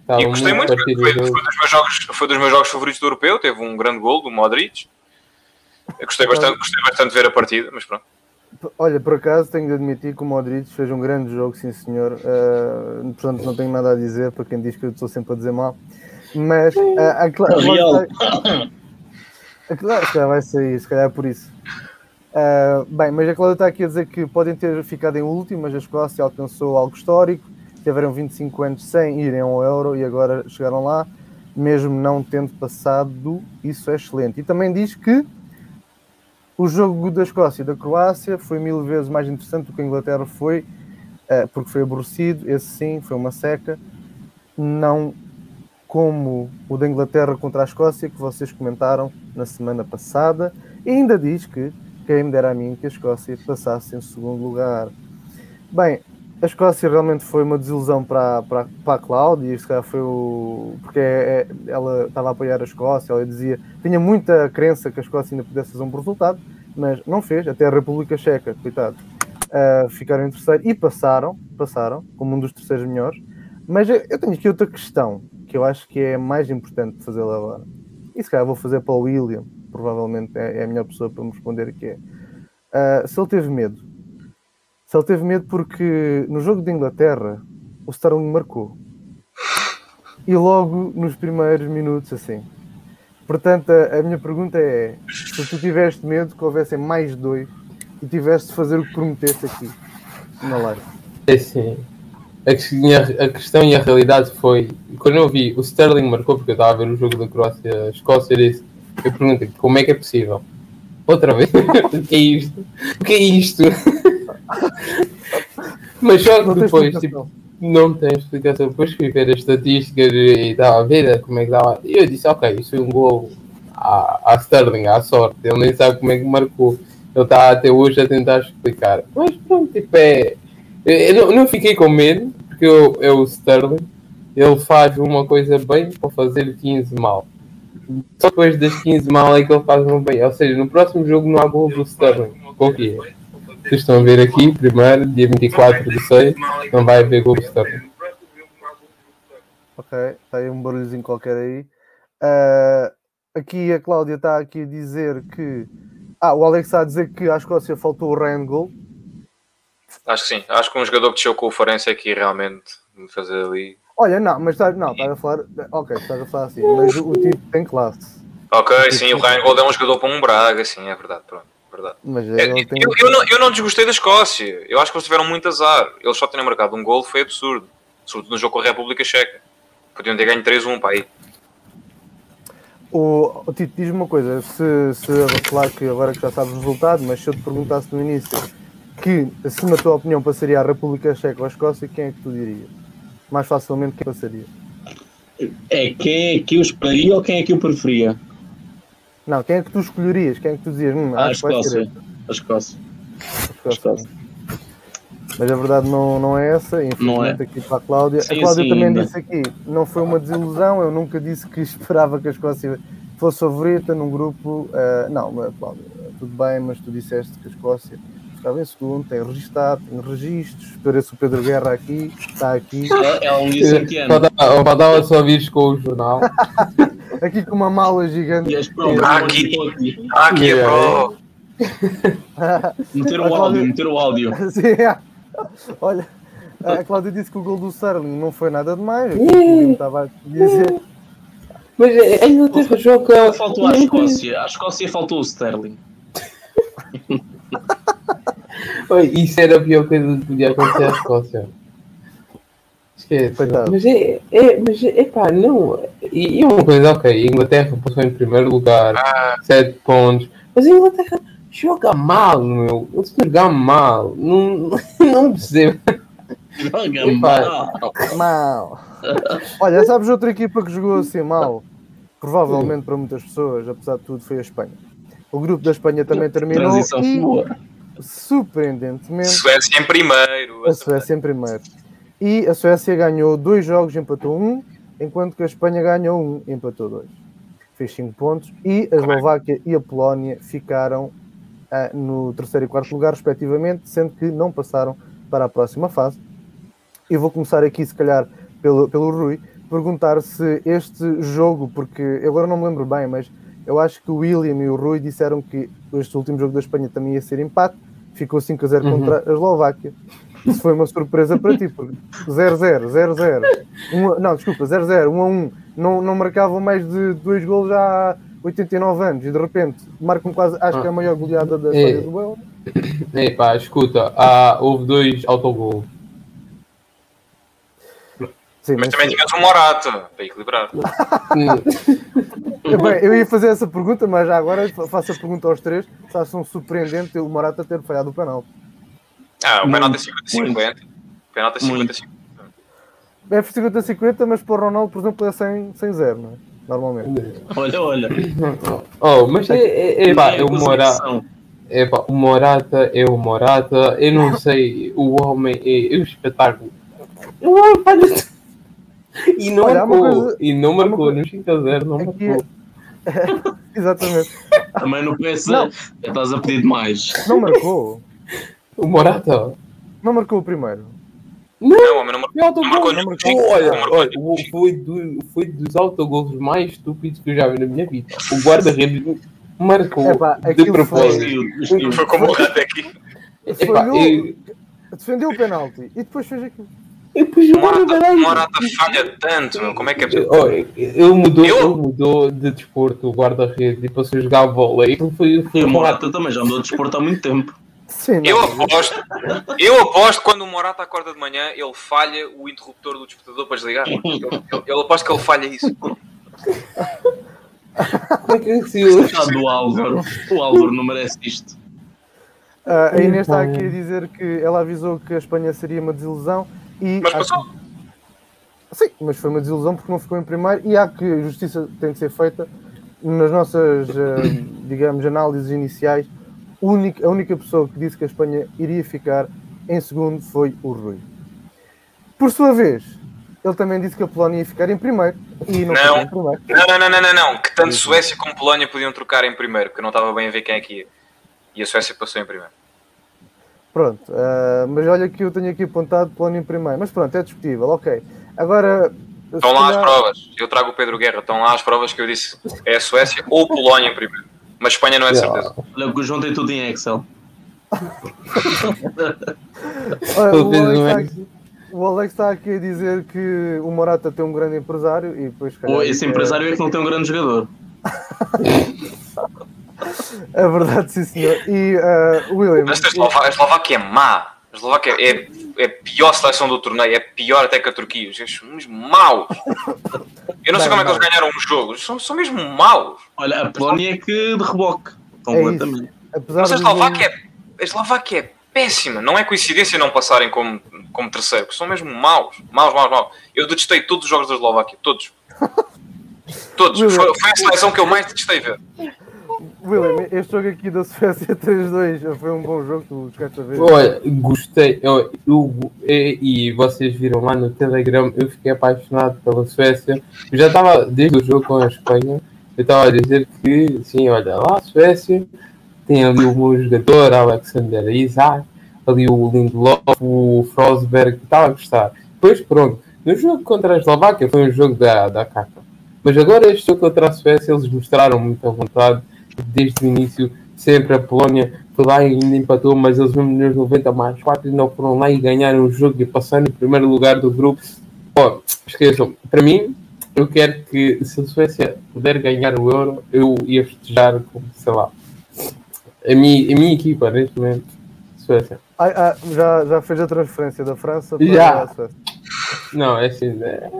Estava E gostei muito, partido foi, foi dos meus jogos, foi dos meus jogos favoritos do europeu. Teve um grande gol do Modric. Eu gostei bastante, gostei bastante de ver a partida, mas pronto. Olha, por acaso tenho de admitir que o Modric fez um grande jogo, sim senhor. Uh, portanto, não tenho nada a dizer para quem diz que eu estou sempre a dizer mal. Mas uh, a a A Clá- se calhar vai sair, se calhar é por isso. Uh, bem, mas a Cláudia está aqui a dizer que podem ter ficado em último, mas a Escócia alcançou algo histórico. Tiveram 25 anos sem irem ao Euro e agora chegaram lá. mesmo não tendo passado, isso é excelente. E também diz que o jogo da Escócia e da Croácia foi mil vezes mais interessante do que a Inglaterra foi, uh, porque foi aborrecido, esse sim, foi uma seca, não como o da Inglaterra contra a Escócia, que vocês comentaram na semana passada, e ainda diz que quem me dera a mim que a Escócia passasse em segundo lugar. Bem, a Escócia realmente foi uma desilusão para, para, para a Cláudia, isso foi o. porque é, é, ela estava a apoiar a Escócia, ela dizia. tinha muita crença que a Escócia ainda pudesse fazer um bom resultado, mas não fez, até a República Checa, coitado, uh, ficaram em terceiro e passaram, passaram, como um dos terceiros melhores. Mas eu tenho aqui outra questão que eu acho que é mais importante fazê-la agora. E se calhar vou fazer para o William, provavelmente é, é a melhor pessoa para me responder que é. Uh, se ele teve medo se ele teve medo porque no jogo de Inglaterra o Sterling marcou. E logo nos primeiros minutos, assim. Portanto, a, a minha pergunta é: se tu tiveste medo que houvessem mais dois e tiveste de fazer o que prometeste aqui na live? É sim. A, questão e a realidade foi: quando eu vi o Sterling marcou, porque eu estava a ver o jogo da Croácia-Escócia, eu disse: eu perguntei como é que é possível? Outra vez? o que é isto? O que é isto? Mas só que depois, tipo, não tem explicação. Depois fui ver as estatísticas e estava a ver como é que dava. E eu disse, ok, isso foi um gol à, à Sterling, à sorte. Ele nem sabe como é que marcou. Ele está até hoje a tentar explicar. Mas pronto, tipo, é. Eu não, não fiquei com medo, porque eu, é o Sterling. Ele faz uma coisa bem para fazer 15 mal. Só depois das 15 mal é que ele faz uma bem. Ou seja, no próximo jogo não há gol do Sterling. Confia. Vocês estão a ver aqui, primeiro, dia 24 de 6, não vai haver gol Sterling. Ok, está aí um barulhozinho qualquer aí. Uh, aqui a Cláudia está aqui a dizer que. Ah, o Alex está a dizer que à Escócia faltou o Ryan Gold. Acho que sim. Acho que um jogador que desceu com o Farense aqui realmente fazer ali. Olha, não, mas tá, não, estás a falar. Ok, estás a falar assim, mas o, o tipo tem classe. Ok, sim, o Ryan Gold é um jogador para um Braga, sim, é verdade. Pronto verdade. Mas é, tem... eu, eu, não, eu não desgostei da Escócia. Eu acho que eles tiveram muito azar. Eles só terem marcado um gol foi absurdo. Sobretudo no jogo com a República Checa. Podiam ter ganho 3-1 para aí. O, o Tito, diz-me uma coisa, se, se claro que agora que já sabes o resultado, mas se eu te perguntasse no início que, se na tua opinião passaria a República Checa ou a Escócia, quem é que tu dirias? Mais facilmente quem passaria? É quem é que eu esperaria ou quem é que eu preferia? Não, quem é que tu escolherias? Quem é que tu dizias? Hum, ah, a Escócia. A Escócia. A Escócia. Mas a verdade não, não é essa, infelizmente é. aqui para a Cláudia. Sim, a Cláudia sim, também ainda. disse aqui, não foi uma desilusão, eu nunca disse que esperava que a Escócia fosse favorita num grupo. Uh, não, Cláudia, tudo bem, mas tu disseste que a Escócia estava em segundo, tem registado, tem registros, parece o Pedro Guerra aqui, está aqui. É, é um licenciano. Badala só vires com o jornal. aqui com uma mala gigante. Ah, aqui, aqui é pro. meter o áudio, meter o áudio. Sim, é. Olha, a Cláudia disse que o gol do Sterling não foi nada demais. Uh, estava a dizer. Mas a Inglaterra joga. Faltou à Escócia. À Escócia faltou o Sterling. Oi, isso era a pior coisa que podia acontecer à Escócia. Esquece. Mas é, é, mas é pá, não. E, e uma coisa, ok, a Inglaterra passou em primeiro lugar, ah. 7 pontos, mas a Inglaterra joga mal, meu. Eles jogam mal. Não, não percebo. Joga mal. mal. Olha, sabes outra equipa que jogou assim mal? Provavelmente para muitas pessoas, apesar de tudo, foi a Espanha. O grupo da Espanha também terminou. Transição e, boa. Surpreendentemente. Suécia em primeiro. A Suécia em primeiro. E a Suécia ganhou dois jogos, empatou um, enquanto que a Espanha ganhou um, empatou dois. Fez cinco pontos. E a Eslováquia e a Polónia ficaram uh, no terceiro e quarto lugar, respectivamente, sendo que não passaram para a próxima fase. E vou começar aqui, se calhar, pelo, pelo Rui, perguntar se este jogo, porque eu agora não me lembro bem, mas eu acho que o William e o Rui disseram que este último jogo da Espanha também ia ser empate, ficou 5 a 0 uhum. contra a Eslováquia. Isso foi uma surpresa para ti, porque 0-0, 0-0, não, desculpa, 0-0, 1-1, não, não marcavam mais de dois gols já há 89 anos e de repente marcam quase, acho que é a maior goleada da história é. do Euro. É pá, escuta, há, houve dois autogols. Sim, Mas mas, também tinhas um Morata para equilibrar. eu, bem, eu ia fazer essa pergunta, mas já agora faço a pergunta aos três. Se acham surpreendente o Morata ter falhado o penal. Ah, o penalti é 50-50. O penalti é Muito. 50-50. É 50-50, mas para o Ronaldo, por exemplo, é 100 100 0 não é? Normalmente. Olha, olha. Oh, mas é, é, é, pá, É é o Morata. É, pá, o Morata é o Morata. Eu não sei, o homem é, é o espetáculo. O homem faz- E não Olha, uma marcou. coisa- E não uma marcou coisa- no 5 a 0, não Aqui marcou. Exatamente. Também no PS Não. estás a pedir demais. Não marcou. O Morata. Não marcou o primeiro. Não, o homem não marcou. Não marcou. Olha, Não marcou olha, nenhum. o- foi, do, foi dos autogolos mais estúpidos que eu já vi na minha vida. O guarda-redes marcou Epá, de propósito. Estilo, Foi como o rato aqui. Epá, Defendeu o penalti e depois fez aquilo. Eu pus O o Morata. Morata falha tanto, meu. Como é que é possível? Oh, ele mudou, Eu- ele mudou de desporto, o guarda-redes, e passou a jogar bola. E foi, foi E o Morata. Também já andou de desporto há muito tempo. Sim, Eu aposto, eu aposto que quando o Morata acorda de manhã, ele falha o interruptor do despertador para desligar. Eu, eu, eu aposto que ele falha isso. Como é que é? Está do Álvaro. O Álvaro não merece isto. Ah, a Inês está aqui a dizer que ela avisou que a Espanha seria uma desilusão e Mas passou. que- Sim, mas foi uma desilusão porque não ficou em primeiro e há que justiça tem que ser feita nas nossas, ah, digamos, análises iniciais. única- a única pessoa que disse que a Espanha iria ficar em segundo foi o Rui. Por sua vez, ele também disse que a Polónia ia ficar em primeiro e não, Não. em primeiro. Não, não, não, não, não, não. Que tanto Suécia como Polónia podiam trocar em primeiro, porque eu não estava bem a ver quem é que ia. E a Suécia passou em primeiro. Pronto, ah, mas olha que eu tenho aqui apontado Polónia em primeiro. Mas pronto, é discutível, ok. Agora. Estão lá as calhar- provas. Eu trago o Pedro Guerra. Estão lá as provas que eu disse. É a Suécia ou Polónia em primeiro. Mas Espanha não é de certeza. Olha o João tem tudo em Excel. Olha, o, Alex está ex. aqui, o Alex está aqui a dizer que o Morata tem um grande empresário e depois. calhar, esse é- empresário é que não tem um grande jogador. É verdade, sim, senhor. E ah, William. Mas a Eslova- a Eslováquia é má. A Eslováquia é, é a pior seleção do torneio. É pior até que a Turquia. Os são mesmo maus. Eu não sei Bem, como é que eles ganharam um jogo. Eles São, são mesmo maus. Olha, a Polónia é que de reboque. É Completamente. apesar Mas a de- Eslováquia é, a Eslováquia é péssima. Não é coincidência não passarem como, como terceiro, porque são mesmo maus. Maus, maus, maus. Eu detestei todos os jogos da Eslováquia. Todos. Todos. Foi, foi a seleção que eu mais detestei ver. William, este jogo aqui da Suécia 3-2 foi um bom jogo, tu chegaste a ver. Olha, gostei. Eu, eu- e, e vocês viram lá no Telegram, eu fiquei apaixonado pela Suécia. Eu já estava, desde o jogo com a Espanha, eu estava a dizer que, sim, olha lá, a Suécia tem ali o meu jogador, Alexander Isaac, ali o Lindelof, o Frosberg, estava a gostar. Depois, pronto, no jogo contra a Eslováquia foi um jogo da, da caca. Mas agora este jogo contra a Suécia, eles mostraram muita vontade desde o início. Sempre a Polónia foi lá e ainda empatou, mas eles mesmo nos 90 mais 4 ainda foram lá e ganharam o jogo e passaram em primeiro lugar do grupo. Ó, esqueçam, para mim, eu quero que se a Suécia puder ganhar o Euro, eu ia festejar com, sei lá, a minha, a minha equipa neste momento, Suécia. Ah, ah, já, já fez a transferência da França para Já. a Suécia. Não, é assim, é,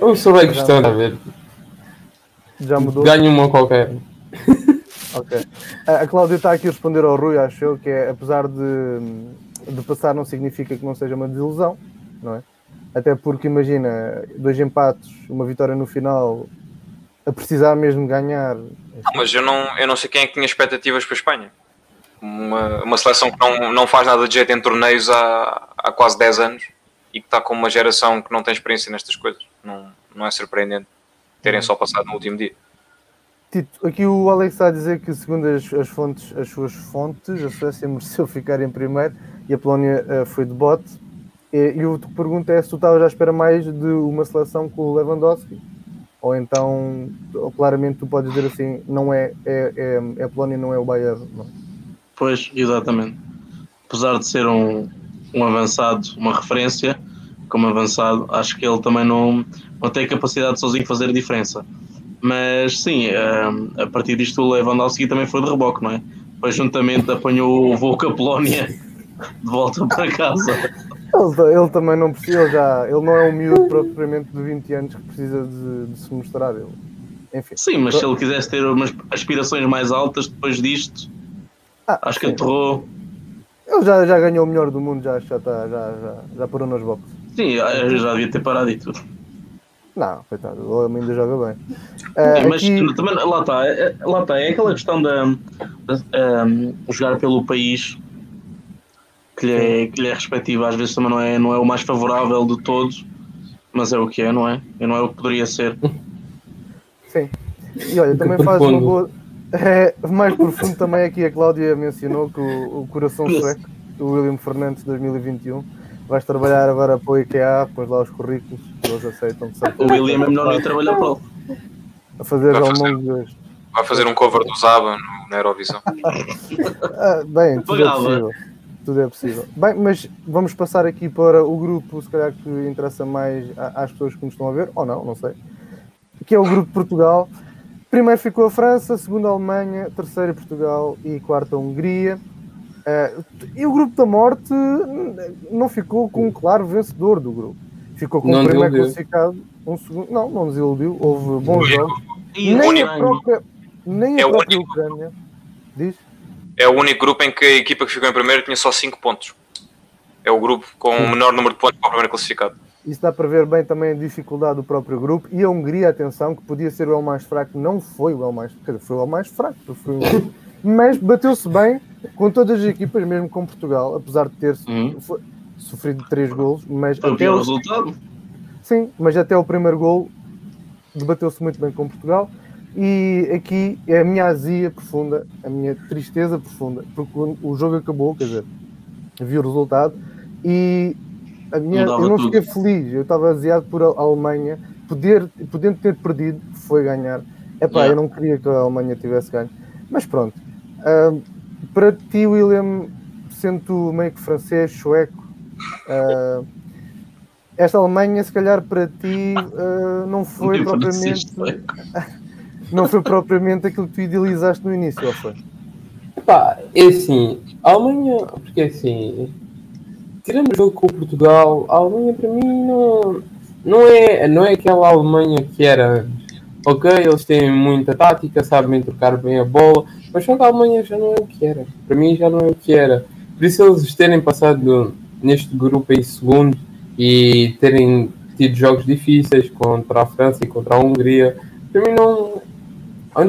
eu sou bem gostando a ver. Já mudou? Ganho uma qualquer. Ok. A Cláudia está aqui a responder ao Rui, acho eu, que é apesar de, de passar não significa que não seja uma desilusão, não é? Até porque imagina, dois empates, uma vitória no final, a precisar mesmo ganhar. Não, mas eu não, eu não sei quem é que tinha expectativas para a Espanha. Uma, uma seleção que não, não faz nada de jeito em torneios há, há quase 10 anos e que está com uma geração que não tem experiência nestas coisas. Não, não é surpreendente terem só passado no último dia. Tito, aqui o Alex está a dizer que segundo as, as fontes, as suas fontes, a Suécia mereceu ficar em primeiro e a Polónia eh, foi de bote. E, e que te pergunto é se tu estavas à espera mais de uma seleção com o Lewandowski ou então, ou claramente tu podes dizer assim, não é, é, é, é a Polónia, não é o Bayern. Não. Pois, exatamente. Apesar de ser um, um avançado, uma referência como avançado, acho que ele também não, não tem capacidade de sozinho fazer diferença. Mas sim, eh, a partir disto o Lewandowski também foi de reboque, não é? Depois juntamente apanhou o voo com a Polónia de volta para casa. Ele, ele também não precisa, ele, já, ele não é um miúdo propriamente de 20 anos que precisa de, de se mostrar. Ele, enfim. Sim, mas se ele quisesse ter umas aspirações mais altas depois disto, Ah, acho que sim. aterrou. Ele já, já ganhou o melhor do mundo, já, já, está, já, já, já parou nas boxes. Sim, eu já devia ter parado e tudo. Não, coitado, o homem ainda joga bem. Ah, mas aqui- também, lá está, é, lá está, é aquela questão da da- um, jogar pelo país que lhe, é, que lhe é respectivo, às vezes também não é, não é o mais favorável de todos, mas é o que é, não é? E não é o que poderia ser. Sim. E olha, também faz uma profundo. boa. É, mais profundo também aqui a Cláudia mencionou que o, o coração sueco, o William Fernandes 2021, vais trabalhar agora para o IKEA, pões lá os currículos, eles aceitam O. William é melhor não ir trabalhar para ele. a fazer Vai ao dos. Vai fazer um cover do Zaba no, na Eurovisão. Ah, bem, tudo é possível. Tudo é possível. Bem, mas vamos passar aqui para o grupo, se calhar que interessa mais às pessoas que nos estão a ver, ou não, não sei. Que é o grupo de Portugal. Primeiro ficou a França, segundo a Alemanha, terceiro Portugal e quarto a Hungria. Ah, e o grupo da morte hum, não ficou com um claro vencedor do grupo. Ficou com Não o primeiro classificado, um segundo. Não, não desiludiu. Houve bons jogos. E Nem a própria, nem É a o própria único. Ucrânia. Diz? É o único grupo em que a equipa que ficou em primeiro tinha só 5 pontos. É o grupo com o menor número de pontos para o primeiro classificado. Isso dá para ver bem também a dificuldade do próprio grupo e a Hungria, atenção, que podia ser o El mais fraco, não foi o El mais quer dizer, foi o El mais fraco, mas bateu-se bem com todas as equipas, mesmo com Portugal, apesar de ter Uhum. foi- sofrido três golos, mas até o, resultado. sim, mas até o primeiro gol debateu-se muito bem com Portugal. E aqui é a minha azia profunda, a minha tristeza profunda, porque o jogo acabou, quer dizer, vi o resultado e a minha, Mudava eu não tudo. fiquei feliz, eu estava aziado por a Alemanha, poder, podendo ter perdido, foi ganhar. Epá, Yeah. eu não queria que a Alemanha tivesse ganho, mas pronto. Ah, para ti, William, sendo meio que francês, sueco, ah, esta Alemanha, se calhar para ti, ah, não foi propriamente desisto. não foi propriamente aquilo que tu idealizaste no início, ou foi? Pá, é assim, a Alemanha, porque assim, tirando o jogo com o Portugal, a Alemanha para mim não, não, é, não é aquela Alemanha que era. Ok, eles têm muita tática, sabem trocar bem a bola, mas só que a Alemanha já não é o que era. Para mim já não é o que era. Por isso eles terem passado neste grupo em segundo e terem tido jogos difíceis contra a França e contra a Hungria, para mim não.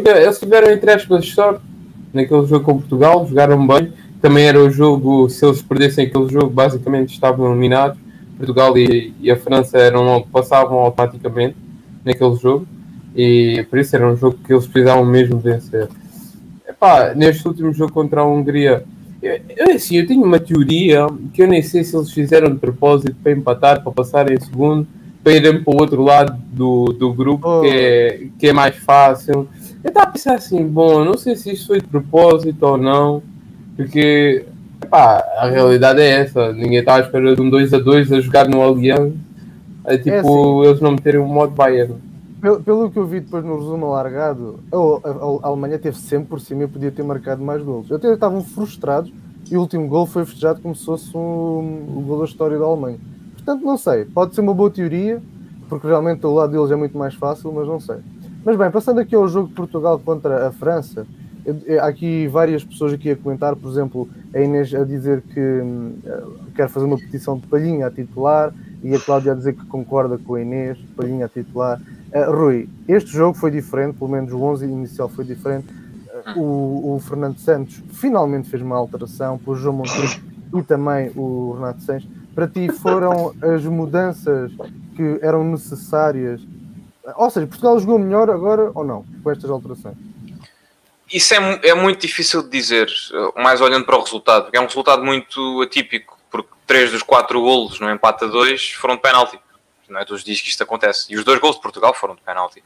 Eles tiveram entre aspas sorte naquele jogo com Portugal, jogaram bem. Também era o jogo, se eles perdessem aquele jogo, basicamente estavam eliminados. Portugal e, e a França eram, passavam automaticamente naquele jogo. E por isso era um jogo que eles precisavam mesmo vencer. Epá, neste último jogo contra a Hungria, eu, eu, assim, eu tenho uma teoria que eu nem sei se eles fizeram de propósito para empatar, para passar em segundo, para irem para o outro lado do, do grupo, Oh. que, é, que é mais fácil. Eu estava a pensar assim, bom, não sei se isto foi de propósito ou não, porque a realidade é essa, ninguém está à espera de um 2 a 2 a jogar no Allianz, é tipo eles não meterem o modo Bayern. Pelo, pelo que eu vi depois no resumo alargado, a, a- a Alemanha teve sempre por cima e podia ter marcado mais golos. Até estavam frustrados e o último gol foi festejado como se fosse um, gol da história da Alemanha. Portanto, não sei, pode ser uma boa teoria, porque realmente o lado deles é muito mais fácil, mas não sei. Mas bem, passando aqui ao jogo de Portugal contra a França, há aqui várias pessoas aqui a comentar, por exemplo, a Inês a dizer que hum, eh, quer fazer uma petição de Palhinha a titular e a Cláudia a dizer que concorda com a Inês, Palhinha a titular. Uh, Rui, este jogo foi diferente, pelo menos o 11 inicial foi diferente. Uh, o, o Fernando Santos finalmente fez uma alteração, pôs o João Monteiro e também o Renato Sanches. Para ti foram as mudanças que eram necessárias? Ou seja, Portugal jogou melhor agora ou não, com estas alterações? Isso é, é muito difícil de dizer, eh, mais olhando para o resultado, porque é um resultado muito atípico, porque três dos quatro golos no empate a dois foram de penalti. Não é todos os dias que isto acontece. E os dois golos de Portugal foram de penalti.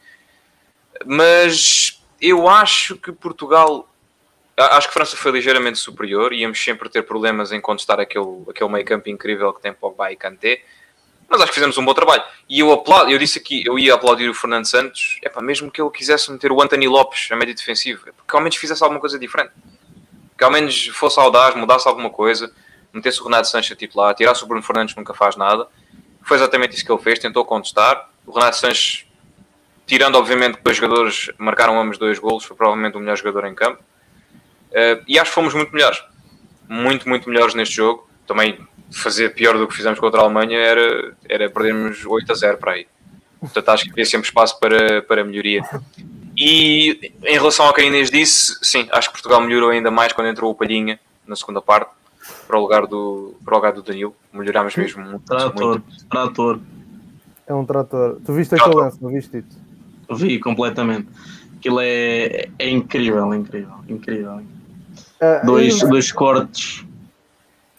Mas eu acho que Portugal. Acho que França foi ligeiramente superior. Íamos sempre ter problemas em contestar aquele, aquele meio campo incrível que tem Pogba e Kanté. Mas acho que fizemos um bom trabalho. E eu aplaudo, eu disse aqui, eu ia aplaudir o Fernando Santos, epá, mesmo que ele quisesse meter o Anthony Lopes a médio defensivo, é porque ao menos fizesse alguma coisa diferente. Que ao menos fosse audaz, mudasse alguma coisa. metesse o Renato Sanches a titular, tirasse o Bruno Fernandes que nunca faz nada. Foi exatamente isso que ele fez, tentou contestar. O Renato Sanches, tirando obviamente que dois jogadores marcaram ambos dois golos, foi provavelmente o melhor jogador em campo. Uh, e acho que fomos muito melhores. Muito, muito melhores neste jogo. Também fazer pior do que fizemos contra a Alemanha era, era perdermos 8 a 0 para aí. Portanto, acho que havia sempre espaço para, para melhoria. E em relação ao que a Inês disse, sim, acho que Portugal melhorou ainda mais quando entrou o Palhinha na segunda parte para o lugar do, para o lugar do Danilo. Melhorámos mesmo muito. Trator, muito. trator. É um trator. Tu viste aquele lance, não viste isso? Vi completamente. Aquilo é, é incrível, incrível, incrível. Uh, Dois, dois cortes.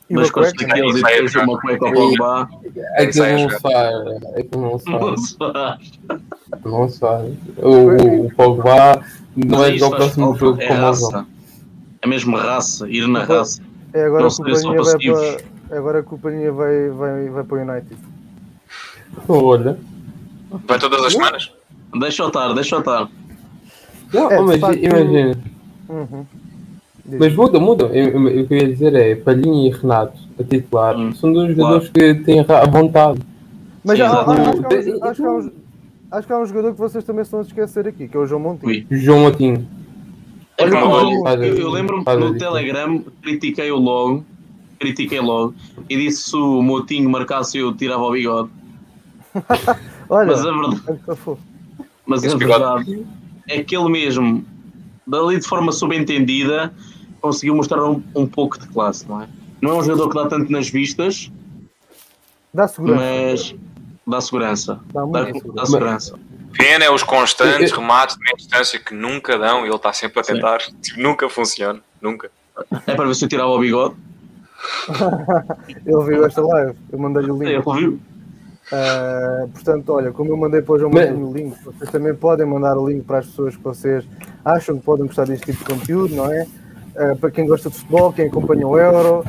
Dois cortes daqueles e depois uma cueca ao Pogba. Aquilo não faz. Aquilo não faz. Não se faz. O, o, Pogba não Mas é do próximo jogo é como o raça. É mesmo raça, ir na raça. É agora Não que o Palhinha vai para. Agora que o vai, vai, vai para o United. Olha. Vai todas as semanas? Deixa eu estar, deixa eu estar. Não, É, mas imagina. Uhum. Mas muda, muda. O que eu ia dizer é Palhinha e Renato, a titular, Hum, são dois jogadores que têm a vontade. Mas Sim, há- há- exato. acho, que há um, acho, que há um, acho que há um jogador que vocês também estão a esquecer aqui, que é o João Montinho. Ui. João Matinho. É Olha eu, eu, eu lembro-me que no. Telegram critiquei-o logo, critiquei logo, e disse se o Motinho marcasse eu tirava o bigode. Olha, Mas a verdade, é mas a verdade é que ele mesmo, dali de forma subentendida, conseguiu mostrar um, um pouco de classe, não é? Não é um jogador que dá tanto nas vistas, Dá segurança. mas dá segurança. Dá Dá, dá segurança. segurança. Pena é os constantes Eu- remates de meia distância que nunca dão e ele está sempre a tentar. Tipo, nunca funciona. Nunca. É para ver se eu tirava o bigode. Ele viu esta live, eu mandei-lhe o link. Ele viu. Uh, portanto, olha, como eu mandei para o João Martinho o link, vocês também podem mandar o link para as pessoas que vocês acham que podem gostar deste tipo de conteúdo, não é? Uh, para quem gosta de futebol, quem acompanha o Euro,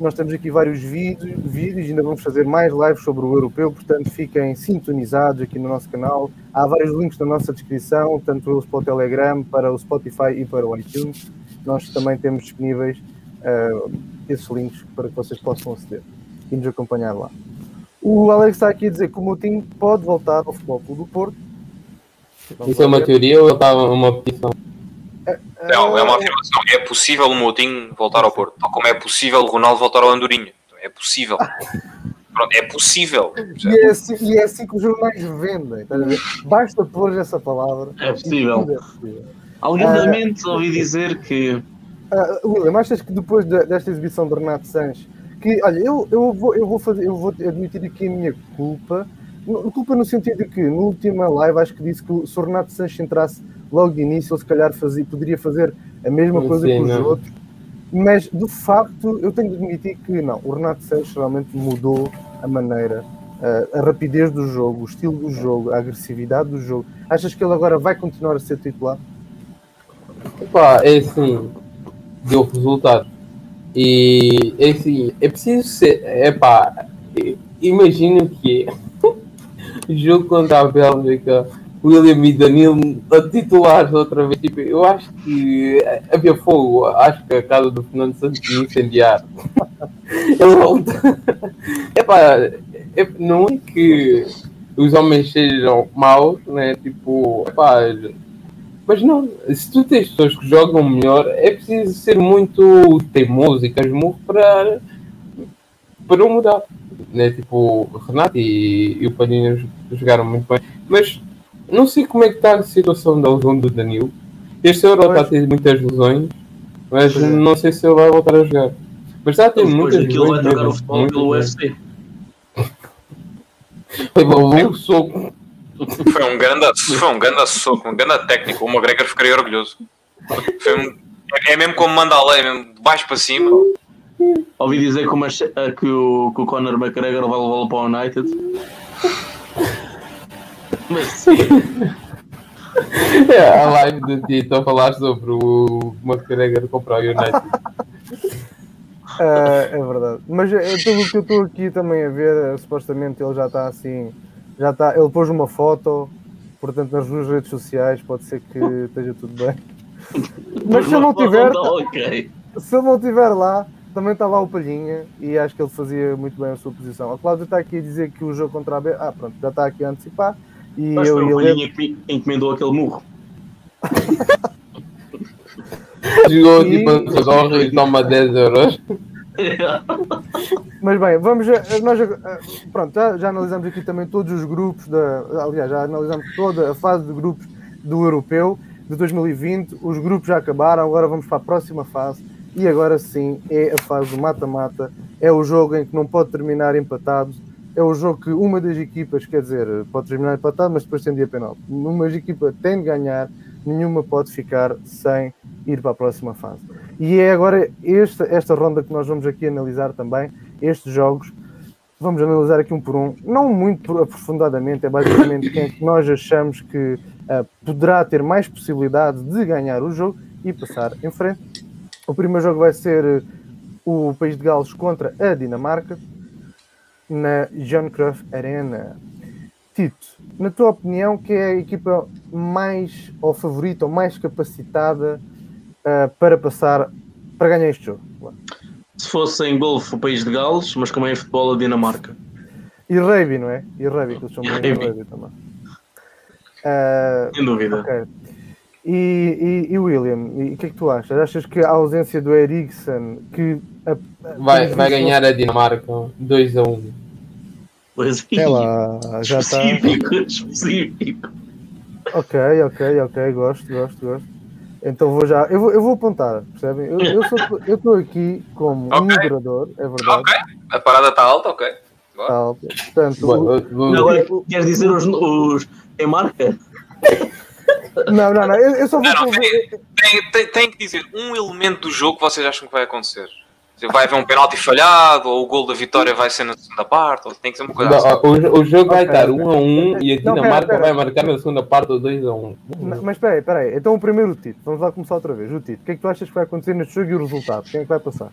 nós temos aqui vários vídeos, vídeos ainda vamos fazer mais lives sobre o europeu, portanto fiquem sintonizados aqui no nosso canal. Há vários links na nossa descrição, tanto para o Telegram, para o Spotify e para o iTunes. Nós também temos disponíveis uh, esses links para que vocês possam aceder e nos acompanhar lá. O Alex está aqui a dizer que o Moutinho pode voltar ao Futebol Clube do Porto. Vamos Isso é uma ver. teoria ou está uma petição? Não, é uma afirmação. É possível o Moutinho voltar ao Porto. Tal como é possível o Ronaldo voltar ao Andorinha. É possível. Pronto, é possível. E é, assim, e é assim que os jornais vendem. ver? Basta pôr essa palavra. É possível. É possível. Alegadamente ouvi dizer que Ah, William, achas que depois de- desta exibição de Renato Sanches, que olha, eu, eu, vou, eu, vou fazer, eu vou admitir aqui a minha culpa, culpa no sentido de que na última live acho que disse que se o Renato Sanches entrasse logo de início, ele se calhar fazia, poderia fazer a mesma Sim, coisa que os não. outros, mas de facto eu tenho de admitir que não, o Renato Sanches realmente mudou a maneira. ah, a rapidez do jogo, o estilo do jogo, a agressividade do jogo. Achas que ele agora vai continuar a ser titular? É assim, deu resultado. E é assim, é preciso ser. É pá, imagino que é. jogo contra a Bélgica, William e Danilo titulares outra vez. Tipo, eu acho que havia fogo. Acho que a casa do Fernando Santos ia incendiar. Ele volta. É é, não é que os homens sejam maus, né? Tipo, pá, mas não, se tu tens pessoas que jogam melhor, é preciso ser muito teimoso e casmurro para, para mudar. Né? Tipo, Renato e, e o Palhinha jogaram muito bem. Mas não sei como é que está a situação da lesão do Danilo. Este Euro está a ter muitas lesões, mas é. não sei se ele vai voltar a jogar. Mas está a ter depois muitas daquilo vai lesões. trocar o futebol muitas pelo lesões. UFC. Levou um soco. Foi um grande, foi um grande soco, um grande técnico. O McGregor ficaria orgulhoso. Foi um- é, é mesmo como manda a lei, mesmo de baixo para cima. Ouvi dizer que, uma, que, o, que o Conor McGregor vai levá-lo para o United. Mas É, a live do Tito a falar sobre o McGregor comprar o United. Ah, é verdade. Mas é, pelo que eu estou aqui também a ver, eh, supostamente ele já está assim. Já está, ele pôs uma foto, portanto, nas duas redes sociais, pode ser que esteja tudo bem. Mas se eu não tiver, se ele não estiver lá, também está lá o Palhinha e acho que ele fazia muito bem a sua posição. A Cláudia está aqui a dizer que o jogo contra a B. Ah, pronto, já está aqui a antecipar. E Mas foi eu o e ele. Palhinha que me encomendou aquele murro. Jogou E- tipo a Zorra e toma 10 euros. Mas bem, vamos. Nós, a- pronto, já, já analisamos aqui também todos os grupos, da, aliás, já analisamos toda a fase de grupos do Europeu de 2020. Os grupos já acabaram, agora vamos para a próxima fase. E agora sim é a fase do mata-mata. É o jogo em que não pode terminar empatado. É o jogo que uma das equipas, quer dizer, pode terminar empatado, mas depois tem dia penal. Uma equipa tem de ganhar, nenhuma pode ficar sem ir para a próxima fase. E é agora esta, esta ronda que nós vamos aqui analisar também, estes jogos, vamos analisar aqui um por um, não muito aprofundadamente, é basicamente quem é nós achamos que ah, poderá ter mais possibilidade de ganhar o jogo e passar em frente. O primeiro jogo vai ser eh, o País de Gales contra a Dinamarca na John Cruyff Arena. Tito, na tua opinião, que é a equipa mais ou favorita ou mais capacitada ah, para passar para ganhar este jogo? Se fosse em golfe o país de Gales, mas como é em futebol a Dinamarca. E rugby, não é? E rugby, que eles chamam de rugby. também. Ah, Sem dúvida. ok. E, e, e William, e o que é que tu achas? Achas que a ausência do Eriksen que a- a- Vai, vai ganhar a Dinamarca 2 a 1. Pois É lá, já está. específico, específico. Ok, ok, ok, gosto, gosto, gosto. Então vou já, eu vou, eu vou apontar, percebem? Eu estou aqui como um Ok. moderador, é verdade. Ok, a parada está alta, ok. Bora. Tal. Portanto, o- Vou- vou- Agora, queres dizer os, os em marca? Não, não, não, eu, eu só vou. Não, não, tem, tem, tem, tem que dizer um elemento do jogo que vocês acham que vai acontecer. Vai haver um penalti falhado, ou o gol da vitória vai ser na segunda parte, ou tem que ser uma coisa assim. Não, o, o jogo vai estar ok. 1 a 1 e a Não, Dinamarca pera. vai marcar na segunda parte o 2 a 1. Não, mas espera aí, espera aí. Então o primeiro o Tito. Vamos lá começar outra vez. O Tito. O que é que tu achas que vai acontecer neste jogo e o resultado? Quem é que vai passar?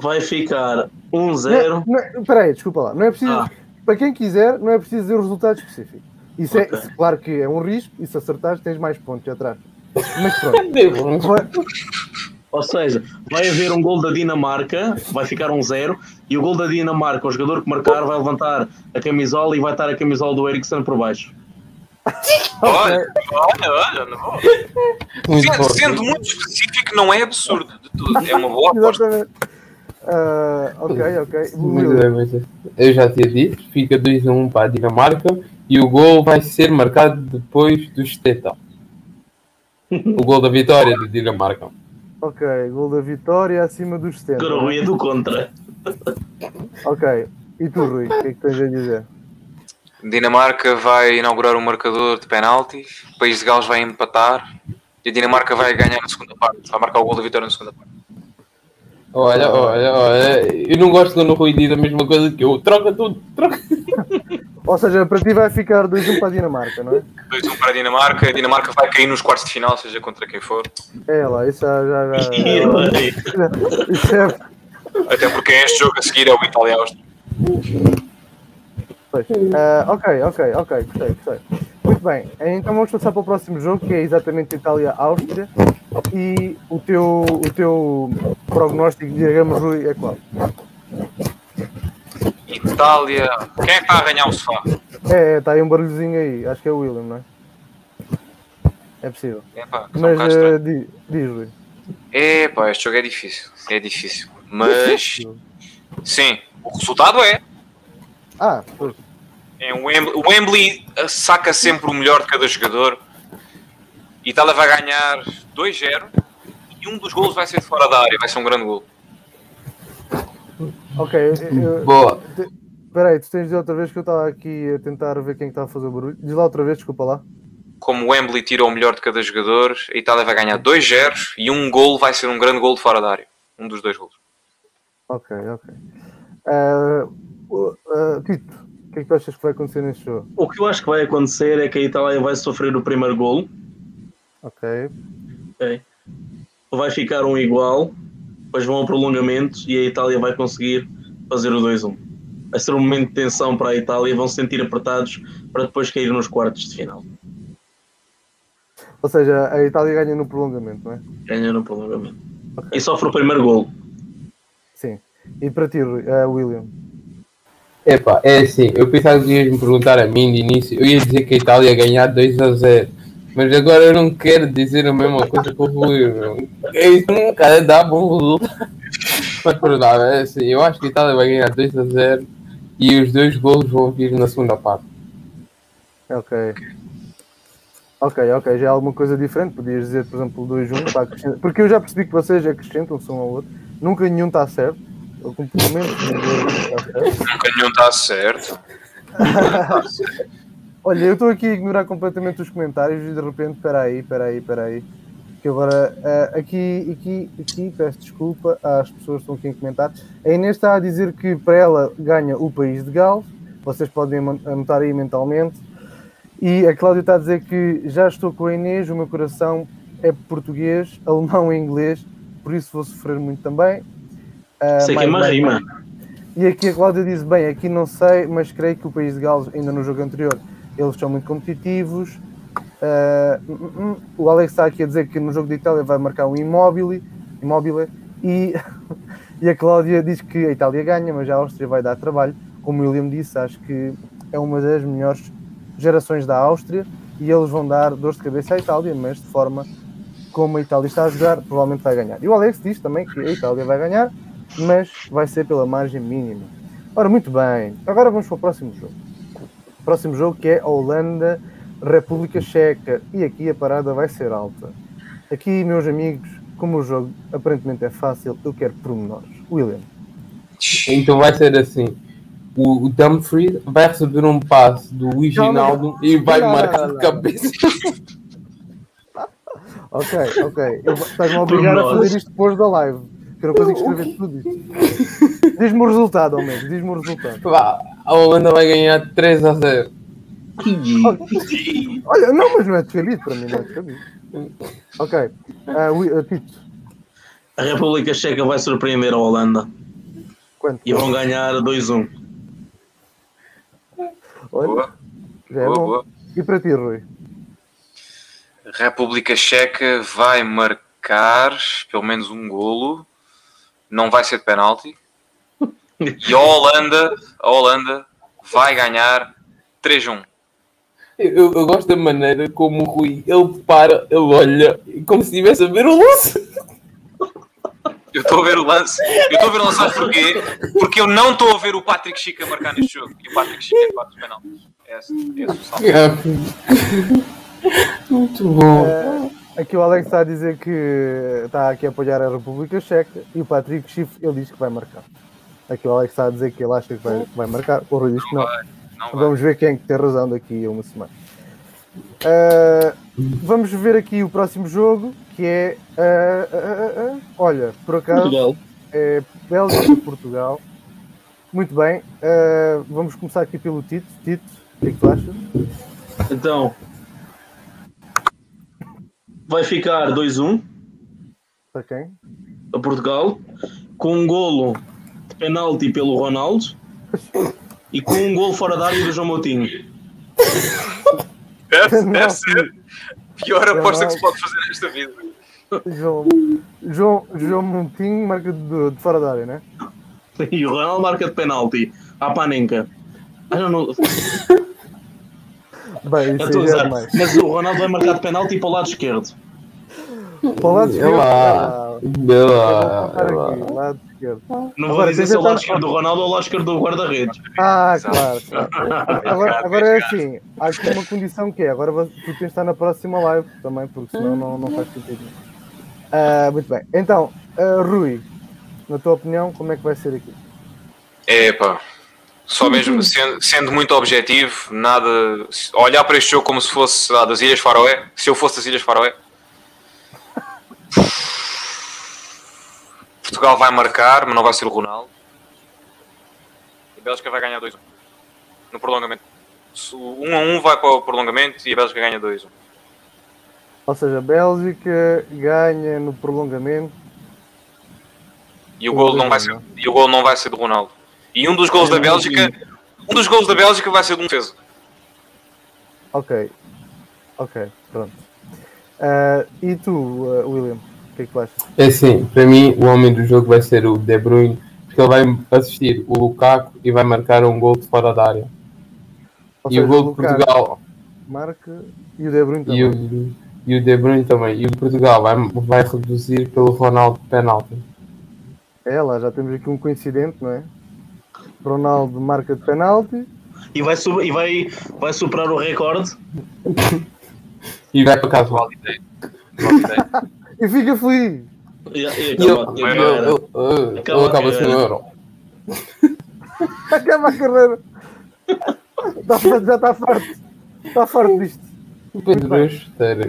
Vai ficar 1-0. Não, não, espera aí, desculpa lá. Não é preciso, Ah. Para quem quiser, não é preciso dizer o resultado específico. Isso Ok. é, claro que é um risco e se acertares tens mais pontos atrás. Mas pronto. Ou seja, vai haver um gol da Dinamarca, vai ficar um 0 e o gol da Dinamarca, o jogador que marcar vai levantar a camisola e vai estar a camisola do Eriksen por baixo. Olha, olha, olha, não vou. Muito Sendo, muito específico, não é absurdo de tudo. É uma boa aposta. Ah, ok, ok. Muito bem, muito bem. Eu já tinha dito, fica 2 a 1 para a Dinamarca e o gol vai ser marcado depois do Stetal. O gol da vitória da Dinamarca. Ok, gol da vitória acima dos 70. Agora o Rui é do contra. Ok. E tu, Rui, o que é que tens a dizer? Dinamarca vai inaugurar um marcador de penaltis, o País de Gales vai empatar e a Dinamarca vai ganhar na segunda parte. Vai marcar o gol da vitória na segunda parte. Olha, olha, olha, eu não gosto quando o Rui diz a mesma coisa que eu. Troca tudo, troca. Ou seja, para ti vai ficar 2-1 para a Dinamarca, não é? 2-1 para a Dinamarca, a Dinamarca vai cair nos quartos de final, seja contra quem for. É lá, isso já. já, já, vai. isso é. Até porque este jogo a seguir é o Itália-Áustria. Ah, ok, ok, ok, gostei, gostei. Muito bem, então vamos passar para o próximo jogo que é exatamente Itália-Áustria. E o teu, o teu prognóstico, digamos, Rui, é qual? Itália. Quem é que está a ganhar o sofá? É, está aí um barulhozinho aí, acho que é o William, não é? É possível. Epá, Mas bocado eh, diz, diz, Rui. Epá, este jogo é difícil. É difícil. Mas, sim, o resultado é. Ah, pois. É um Wembley, o Wembley eh, saca sempre o melhor de cada jogador. Itália vai ganhar 2-0 e um dos golos vai ser de fora da área, vai ser um grande gol. Ok, eu- Boa. espera aí, tu tens de dizer outra vez que eu estava aqui a tentar ver quem está a fazer o barulho. Diz lá outra vez, desculpa lá. Como o Wembley tira o melhor de cada jogador, a Itália vai ganhar 2-0 e um gol vai ser um grande gol de fora da área. Um dos dois golos. Ok, ok. O- ah, Tito, que é que tu achas que vai acontecer neste jogo? O que eu acho que vai acontecer é que a Itália vai sofrer o primeiro golo, Ok, ok? vai ficar um igual, depois vão ao prolongamento e a Itália vai conseguir fazer o 2-1. Vai ser um momento de tensão para a Itália vão se sentir apertados para depois cair nos quartos de final. ou seja, a Itália ganha no prolongamento, não é? Ganhar no prolongamento. E sofre o primeiro golo. Sim. E para ti, eh, William? Epá, é assim, eu pensava que ias me perguntar a mim de início, eu ia dizer que a Itália ia ganhar 2 a 0. Mas agora eu não quero dizer a mesma coisa que o Rui, meu. É Isso cara, dá bom resultado. Mas perdão, é assim, eu acho que a Itália vai ganhar 2 a 0 e os dois golos vão vir na segunda parte. Ok. Ok, ok, já é alguma coisa diferente. Podias dizer, por exemplo, 2-1 para acrescentar. Porque eu já percebi que vocês acrescentam-se um ao outro. Nunca nenhum está certo. Eu complemento está certo. Nunca nenhum está certo. Olha, eu estou aqui a ignorar completamente os comentários e de repente, espera aí, espera aí, espera aí. Que agora, eh, aqui, aqui, aqui, peço desculpa às pessoas que estão aqui a comentar. A Inês está a dizer que para ela ganha o país de Gales. Vocês podem anotar aí mentalmente. E a Cláudia está a dizer que já estou com a Inês, o meu coração é português, alemão e inglês, por isso vou sofrer muito também. Ah, Isso aqui é uma bem, rima. e aqui a Cláudia diz: bem, aqui não sei, mas creio que o país de Gales, ainda no jogo anterior, eles são muito competitivos. Hum. o Alex está aqui a dizer que no jogo de Itália vai marcar um imóvel, imóvel e, e a Cláudia diz que a Itália ganha, mas a Áustria vai dar trabalho. Como o William disse, acho que é uma das melhores gerações da Áustria e eles vão dar dor de cabeça à Itália, mas de forma como a Itália está a jogar, provavelmente vai ganhar. E o Alex diz também que a Itália vai ganhar, mas vai ser pela margem mínima. Ora, muito bem. Agora vamos para o próximo jogo. O próximo jogo que é a Holanda, República Checa. E aqui a parada vai ser alta. Aqui, meus amigos, como o jogo aparentemente é fácil, eu quero pormenores. William. Então vai ser assim. O, o Dumfries vai receber um passe do não, Ginaldo e vai não, não, marcar não, de cabeça. Ok, ok. Estás-me a obrigar a fazer isto depois da live. Que eu não consigo escrever tudo isto. Diz-me o resultado, ao menos. Diz-me o resultado. Vá, A Holanda vai ganhar 3 a 0. Olha, não, mas não é descabido para mim, não é descabido. Ok. Ah, Tito, A República Checa vai surpreender a Holanda quanto? e vão ganhar 2-1. Olha, Boa, já é boa, bom. boa. E para ti, Rui? República Checa vai marcar pelo menos um golo. Não vai ser de penalti. E a Holanda, a Holanda vai ganhar 3-1. Eu, eu- eu gosto da maneira como o Rui ele para, ele olha como se estivesse a ver o lance. Eu estou a ver o lance. Eu estou a ver o lance, porquê? Porque eu não estou a ver o Patrick Chica marcar neste jogo. E o Patrick Chica é parte dos penaltis. É é o salto. Muito bom. Eh, aqui o Alex está a dizer que está aqui a apoiar a República Checa e o Patrick Schiff, ele diz que vai marcar. Aqui o Alex está a dizer que ele acha que vai, que vai marcar. O Rui diz que não. Não vai. Vamos ver quem é que tem razão daqui a uma semana. Uh, vamos ver aqui o próximo jogo, que é. uh, uh, uh, uh, olha, por acaso, Portugal. é Bélgica e Portugal. Muito bem, uh, vamos começar aqui pelo Tito. Tito, o que é que tu achas? Então, vai ficar 2-1 Para quem? a Portugal, com um golo de penalti pelo Ronaldo e com um golo fora da área do João Moutinho. Deve, deve ser a pior aposta que se pode fazer nesta vida. João, João, João Montinho, marca de, de fora da área, né? E o Ronaldo marca de penalti à Panenka. Ah, não, não. Bem, Eu estou a é usar. demais. Mas o Ronaldo vai marcar de penalti para o lado esquerdo. Para o lado esquerdo. lá. aqui, lado esquerdo. Não Agora, vou dizer se é o lado esquerdo do Ronaldo ou o lado esquerdo do guarda-redes. Ah, claro. claro. Agora, agora é assim, há aqui uma condição que é, agora tu tens de estar na próxima live também, porque senão não, não faz sentido. Ah, muito bem. Então, ah, Rui, na tua opinião, como é que vai ser aqui? Epá, só mesmo sendo, sendo muito objetivo, nada. Olhar para este jogo como se fosse ah, das Ilhas Faroé, se eu fosse das Ilhas Faroé. Portugal vai marcar, mas não vai ser o Ronaldo. E a Bélgica vai ganhar 2-1. No prolongamento. Se o 1 a 1 vai para o prolongamento e a Bélgica ganha 2-1. Ou seja, a Bélgica ganha no prolongamento. E o gol não vai ser, e o gol não vai ser do Ronaldo. E um dos gols da Bélgica, um dos gols da Bélgica vai ser de um defesa. Ok. Ok, pronto. Ah, e tu, ah, William, o que é que tu achas? É assim, para mim o homem do jogo vai ser o De Bruyne porque ele vai assistir o Lukaku e vai marcar um gol de fora da área. Ou e seja, o gol de Portugal Marca e o De Bruyne também. e o, e o De Bruyne também. E o Portugal vai, vai reduzir pelo Ronaldo de penalti. É lá, já temos aqui um coincidente, não é? Ronaldo marca de penalti. E vai, su- e vai, vai superar o recorde. E vai para casa. Validei. Validei. E fica feliz. E, e acaba, e acaba- ele, ele, Acaba a carreira. Acaba a carreira. Farto, já está farto. Está farto disto. Bem.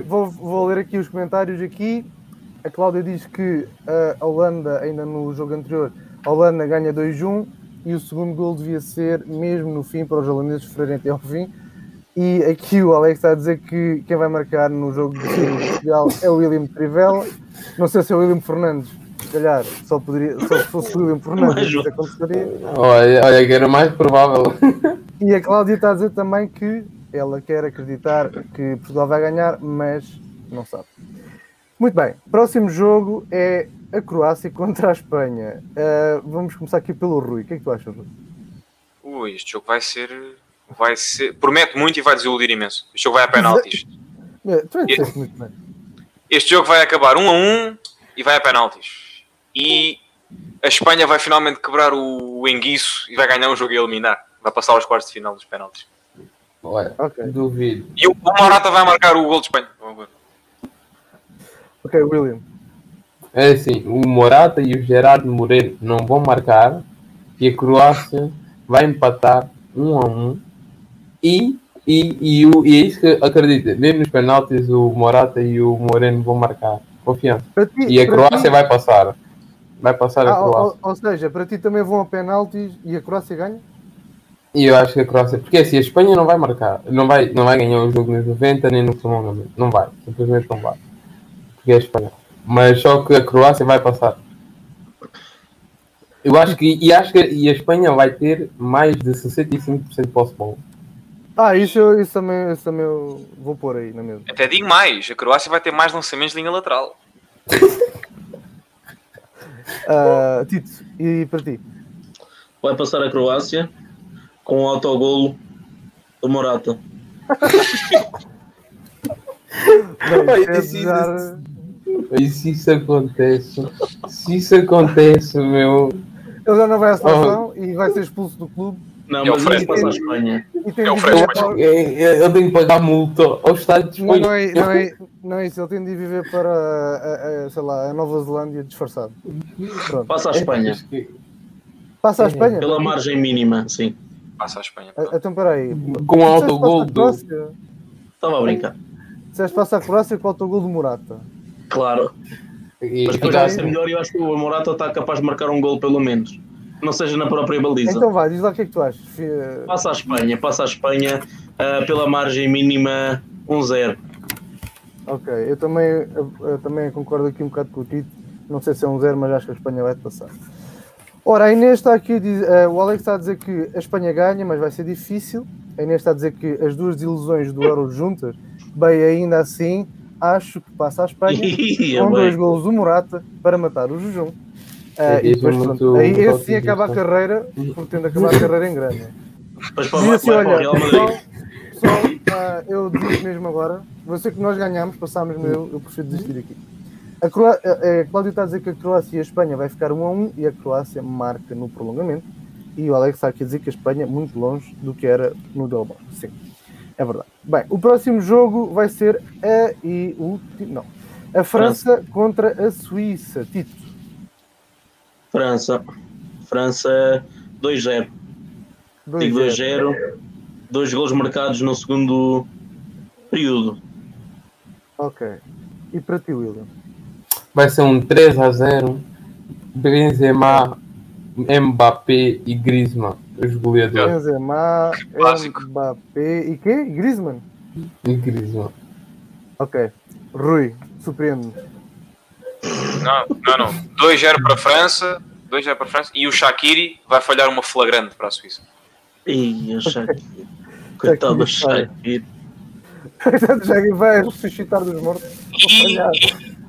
Vou, vou ler aqui os comentários aqui. A Cláudia diz que a Holanda, ainda no jogo anterior, a Holanda ganha 2-1 e o segundo gol devia ser mesmo no fim para os holandeses sofrerem até ao fim. E aqui o Alex está a dizer que quem vai marcar no jogo de Portugal é o William Trivela. Não sei se é o William Fernandes, se calhar, só, poderia, só se fosse o William Fernandes, isso aconteceria. Olha, olha, que era mais provável. E a Cláudia está a dizer também que ela quer acreditar que Portugal vai ganhar, mas não sabe. Muito bem, próximo jogo é a Croácia contra a Espanha. Ah, vamos começar aqui pelo Rui. O que é que tu achas, Rui? Ui, este jogo vai ser. Vai ser. Promete muito e vai desiludir imenso. Este jogo vai a penaltis. Eh, Tu é disseste muito bem. Este jogo vai acabar 1 a 1 e vai a penaltis. E a Espanha vai finalmente quebrar o, enguiço e vai ganhar um jogo e eliminar. Vai passar aos quartos de final dos penaltis. Olha, Ok, duvido. E o, Morata vai marcar o gol de Espanha. Ok, William. É assim, o Morata e o Gerardo Moreno não vão marcar e a Croácia vai empatar um a um e, e, e, o, e é isso que acredita, mesmo nos penaltis o Morata e o Moreno vão marcar, confiança. Ti, E a Croácia ti- vai passar, vai passar a Ah, ou, Croácia. ou- ou seja, para ti também vão a penaltis e a Croácia ganha? E eu acho que a Croácia, porque assim, a Espanha não vai marcar, não vai, não vai ganhar o jogo nos 90 nem no prolongamento, não vai, simplesmente não vai, porque é a Espanha. Mas só que a Croácia vai passar. Eu acho que, e acho que e a Espanha vai ter mais de 65% de posse de bola. Ah, isso, isso, também, isso também eu vou pôr aí na mesma. Até digo mais: a Croácia vai ter mais lançamentos de linha lateral. Ah, Tito, e para ti? Vai passar a Croácia com o autogolo do Morata. Bem, E se isso acontece, se isso acontece, meu. Ele já não vai à seleção e vai ser expulso do clube. Não, É o mas isso passa a Espanha. Tem É para- é- Eu tenho que pagar multa ao Estado de Não, Espanha. não, é, não, é, não é isso, ele tem de ir viver para a, a- sei lá, a Nova Zelândia disfarçado. Pronto. Passa a Espanha. Passa à Espanha? Pela margem mínima, sim. Passa a Espanha. Ah, Então peraí. Com autogol a do. Estava a brincar. Disseste passa a Croácia com o autogol do Morata. Claro. E- Mas depois vai ser melhor e eu acho que o Morata está capaz de marcar um gol pelo menos. Não seja na própria baliza. Então vai, diz lá o que é que tu achas. Passa a Espanha, passa a Espanha ah, pela margem mínima 1-0. Ok, eu também, eu, eu também concordo aqui um bocado com o Tito. Não sei se é um zero, mas acho que a Espanha vai passar. Ora, a Inês está aqui, a dizer- eh, o Alex está a dizer que a Espanha ganha, mas vai ser difícil. A Inês está a dizer que as duas desilusões do Euro juntas, bem, ainda assim, acho que passa a Espanha. Com dois golos do Morata para matar o Jejum. Ah, É e depois, pronto, aí esse sim acaba a carreira, pretende acabar a carreira em grande. Depois para, assim, vai para o olha, Real Madrid. só, só, ah, eu digo mesmo agora, vou ser que nós ganhamos, passámos, mas eu, eu prefiro desistir aqui. A, Croá- a, a Cláudio está a dizer que a Croácia e a Espanha vai ficar 1 a 1 e a Croácia marca no prolongamento. E o Alex está aqui a dizer que a Espanha é muito longe do que era no Del Bosque. Sim, é verdade. Bem, o próximo jogo vai ser a e o último, não, a França contra a Suíça. Tito, França. França 2-0. dois Digo zero. 2-0. Dois gols marcados no segundo período. Ok. E para ti, William? Vai ser um 3 a 0. Benzema, Mbappé e Griezmann, os goleadores. Benzema, Clássico. Mbappé e quê? Griezmann? E Griezmann. Ok. Rui, surpreende-me. Não, não, não. 2-0 para a França. 2-0 para a França. E o Shaqiri vai falhar uma flagrante para a Suíça. Ih, a Shaqiri. Coitado do Shaqiri. Já vai ressuscitar dos mortos. E, e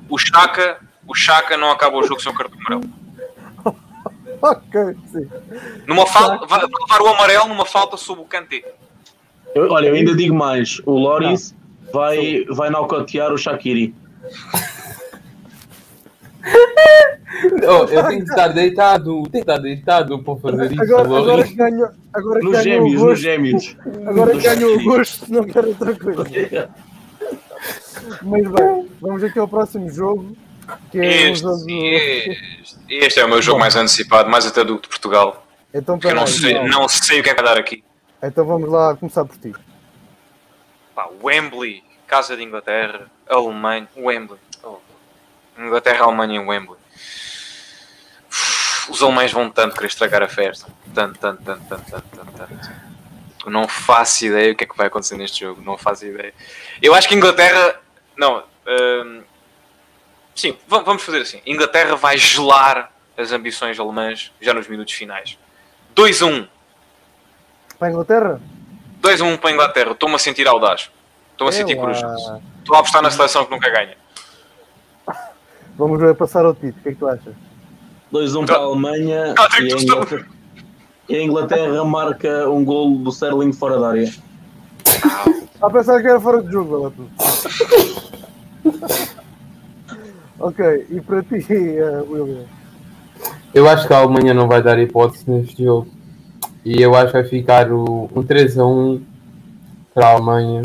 o Chaka, o Chaka não acaba o jogo sem o cartão amarelo. Ok, sim. Numa falta, vai levar o amarelo numa falta sob o Kanté. Eu- olha, eu ainda digo mais. O Loris vai, vai naucotear o Shakiri. Oh, eu tenho que estar deitado, tenho que estar deitado para fazer isso. Agora, agora que ganho, agora que Nos ganho o gêmeos, nos gosto, gêmeos. agora que ganho o gosto, não quero outra coisa. Mas bem, vamos aqui ao próximo jogo, Este, jogo... este, este é o meu jogo mais antecipado, mais até do de Portugal. Então, eu não sei, não sei o que é que vai dar aqui. então vamos lá começar por ti. Pá, Wembley, Casa de Inglaterra, Alemanha, Wembley. Oh. Inglaterra, Alemanha em Wembley. Os alemães vão tanto querer estragar a festa. Tanto, tanto, tanto, tanto, tanto, tanto, tanto. Eu não faço ideia o que é que vai acontecer neste jogo. Não faço ideia. Eu acho que Inglaterra. Não. hum, sim, va- vamos fazer assim. Inglaterra vai gelar as ambições alemãs já nos minutos finais. 2-1. Para a Inglaterra? 2-1 para a Inglaterra. Estou-me a sentir audaz. Estou-me a sentir É lá. corajoso. Estou a apostar na seleção que nunca ganha. Vamos passar ao Tito, o que é que tu achas? 2-1 para a Alemanha Ah, e a, Inglaterra, e a Inglaterra marca um gol do Sterling fora da área. Ah, pensar que era fora de jogo, olha tu. Ok, e para ti, eh, William? Eu acho que a Alemanha não vai dar hipótese neste jogo. E eu acho que vai ficar o, um 3 a 1 para a Alemanha.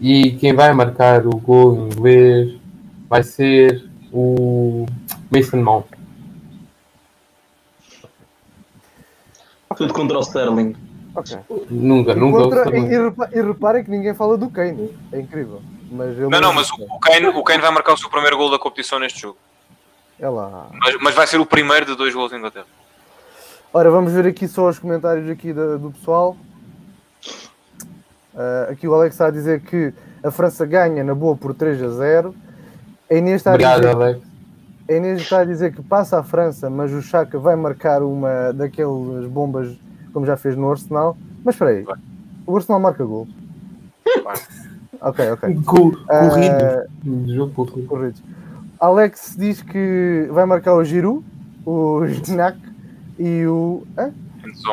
E quem vai marcar o gol em inglês vai ser o Mason Mount. Tudo contra o Sterling. Ok. Nunca, E, nunca. contra, e, e e reparem que ninguém fala do Kane. É incrível. Mas eu Não, não, mas o, o Kane, o Kane vai marcar o seu primeiro gol da competição neste jogo. É lá. Mas, mas vai ser o primeiro de dois gols da Inglaterra. Ora, vamos ver aqui só os comentários aqui da- do pessoal. Ah, aqui o Alex está a dizer que a França ganha na boa por 3 a 0. A Inês está a Obrigado, dizer, Alex. a Inês está a dizer que passa a França, mas o Chaka vai marcar uma daquelas bombas como já fez no Arsenal. Mas espera aí, Vai. o Arsenal marca gol. Ok, ok. Ah, Corrido. Jogo corrido. Alex diz que vai marcar o Giroud, o Gnac e o. Hã?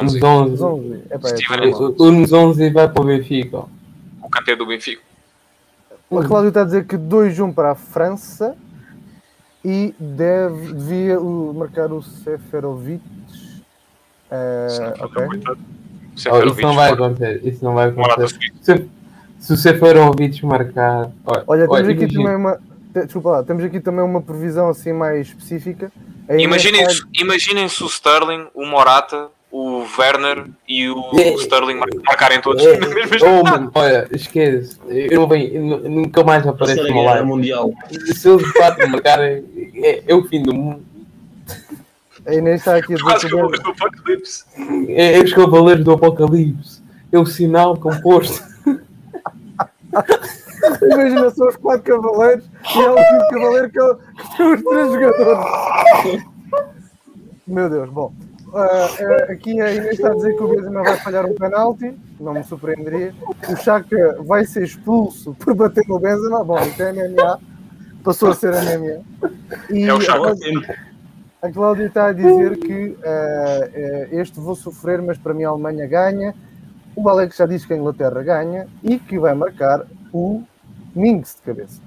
Nos Nos 11, 11. Os 11. Epá, é Steven tudo mal. O o nos 11 vai para o Benfica. o Kanté do Benfica. O Cláudio está a dizer que 2-1 para a França e deve, devia marcar o Seferovic. Eh, ok. Oh, Seferovic, isso não vai acontecer. Isso não vai acontecer. Se, se o Seferovic marcar. Olha, temos aqui imagina. também uma. Desculpa lá, temos aqui também uma previsão assim mais específica. A Inês Imaginem, o Sterling, o Morata, o Werner e o É. Sterling mar- marcarem todos É, na mesma oh, mano, olha, esquece. Eu, nu- nunca mais aparece Guerra live. Mundial. Se eles de fato marcarem, é, é o fim do mundo. A Inês está aqui a dizer Quase que que o eu vou Ben- ver o Apocalipse. É, é os cavaleiros do Apocalipse. É o sinal composto. Imagina só os quatro cavaleiros e é o quinto cavaleiro que, é que são os três jogadores. Meu Deus, bom. ah, aqui a Inês está a dizer que o Benzema vai falhar um penalti, não me surpreenderia. O Chaka vai ser expulso por bater no Benzema. Bom, isto é MMA, passou a ser MMA. E É o Chaka. a, a Cláudia está a dizer que ah, este vou sofrer, mas para mim a Alemanha ganha. O Alex já disse que a Inglaterra ganha e que vai marcar o Minks de cabeça.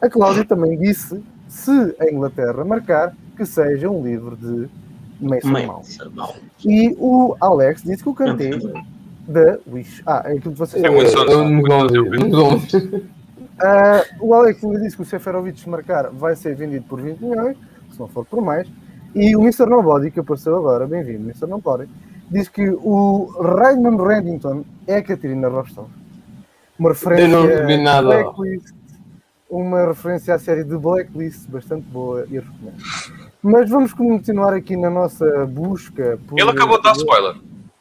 A Cláudia também disse, se a Inglaterra marcar, que seja um livro de Mason Mount. E o Alex disse que o Kanté da Wish. Ah, é aquilo que vocês É muito sabem. sonso. Nos 11. Nos 11. Ah, o Alex ainda disse que o Seferovic marcar vai ser vendido por 20 milhões, se não for por mais. E o Mr. Nobody, que apareceu agora, bem-vindo, Mr. Nobody, diz que o Raymond Reddington é a Catarina Rostov. Uma referência Eu não vi nada. Blacklist, uma referência à série de Blacklist, bastante boa e recomendo. Mas vamos continuar aqui na nossa busca. por- Ele acabou de dar spoiler.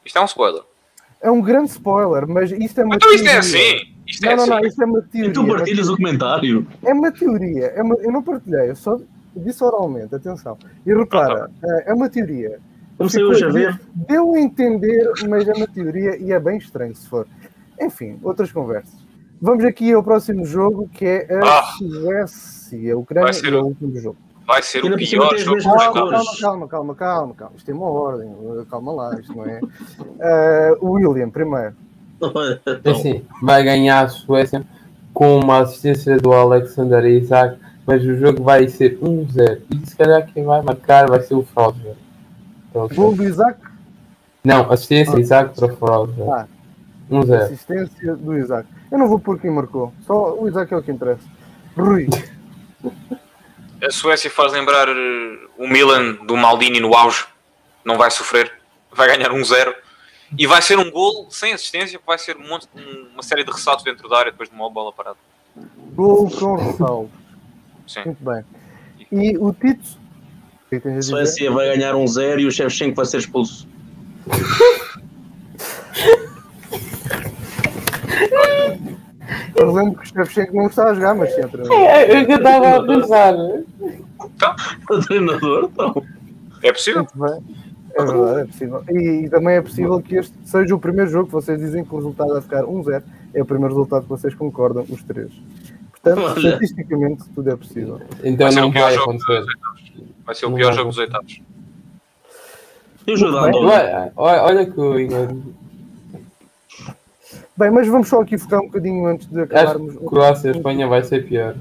Isto é um spoiler. É um grande spoiler, mas isto é uma Então isto é teoria. assim. Isto é Não, não, não, assim. isto é uma teoria. E tu partilhas o comentário. É uma teoria, é uma- eu não partilhei, eu só disse oralmente, atenção. E repara, eh, é uma teoria. Comecei Ficou- hoje a ver. Deu a entender, mas é uma teoria e é bem estranho se for. Enfim, outras conversas. Vamos aqui ao próximo jogo, que é a Ah. Suécia, a Ucrânia, Vai ser é o último jogo. vai ser o pior jogo Calma, calma, calma, calma, calma, calma. Isto tem uma ordem. Calma lá, isto não é. Eh, o William, primeiro. Então, Assim, vai ganhar a Suécia com uma assistência do Alexander Isaac, mas o jogo vai ser 1-0. E se calhar quem vai marcar vai ser o Gol do Isaac, Não, assistência Isaac para Frosger. Ah. 1-0. assistência do Isaac. Eu não vou pôr quem marcou. Só o Isaac é o que interessa. Rui, A Suécia faz lembrar eh, o Milan do Maldini no auge. Não vai sofrer. Vai ganhar 1-0. E vai ser um gol sem assistência, vai ser um monte- um- uma série de ressaltos dentro da área depois de uma bola parada. gol com ressalvo. Sim. Muito bem. E o Tito? Suécia vai ganhar um zero e o Shevchenko vai ser expulso. Eu lembro que o Shevchenko não está a jogar, mas vez. É, eu que estava a pensar. O treinador, então. É possível? Muito bem. É verdade, é possível. E, e também é possível que este seja o primeiro jogo que vocês dizem que o resultado vai ficar 1-0. É o primeiro resultado que vocês concordam, os três. Portanto, estatisticamente, tudo é possível. Então não vai acontecer. Vai ser o pior jogo dos oitavos. E o. Andorra? Olha, olha, que o Igor. Bem, mas vamos só aqui focar um bocadinho antes de Acho acabarmos. que Croácia e Espanha vai ser pior.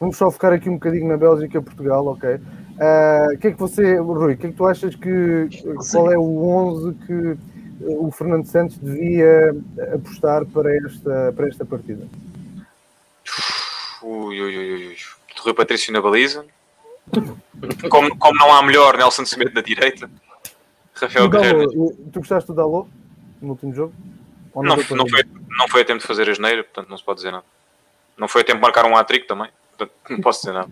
Vamos só focar aqui um bocadinho na Bélgica e Portugal, ok? Ah, O que é que você, Rui, o que é que tu achas que. Qual é o 11 que eh, o Fernando Santos devia apostar para esta, para esta partida? Ui, ui, ui, ui. ui. Rui Patrício na baliza. Como, como não há melhor, Nelson Semedo na direita. Rafael Guerreiro. Tu gostaste do Dalot no último jogo? Não, não, ver? foi, não foi a tempo de fazer a geneira, portanto não se pode dizer nada. Não foi a tempo de marcar um hat-trick também, portanto não posso dizer nada.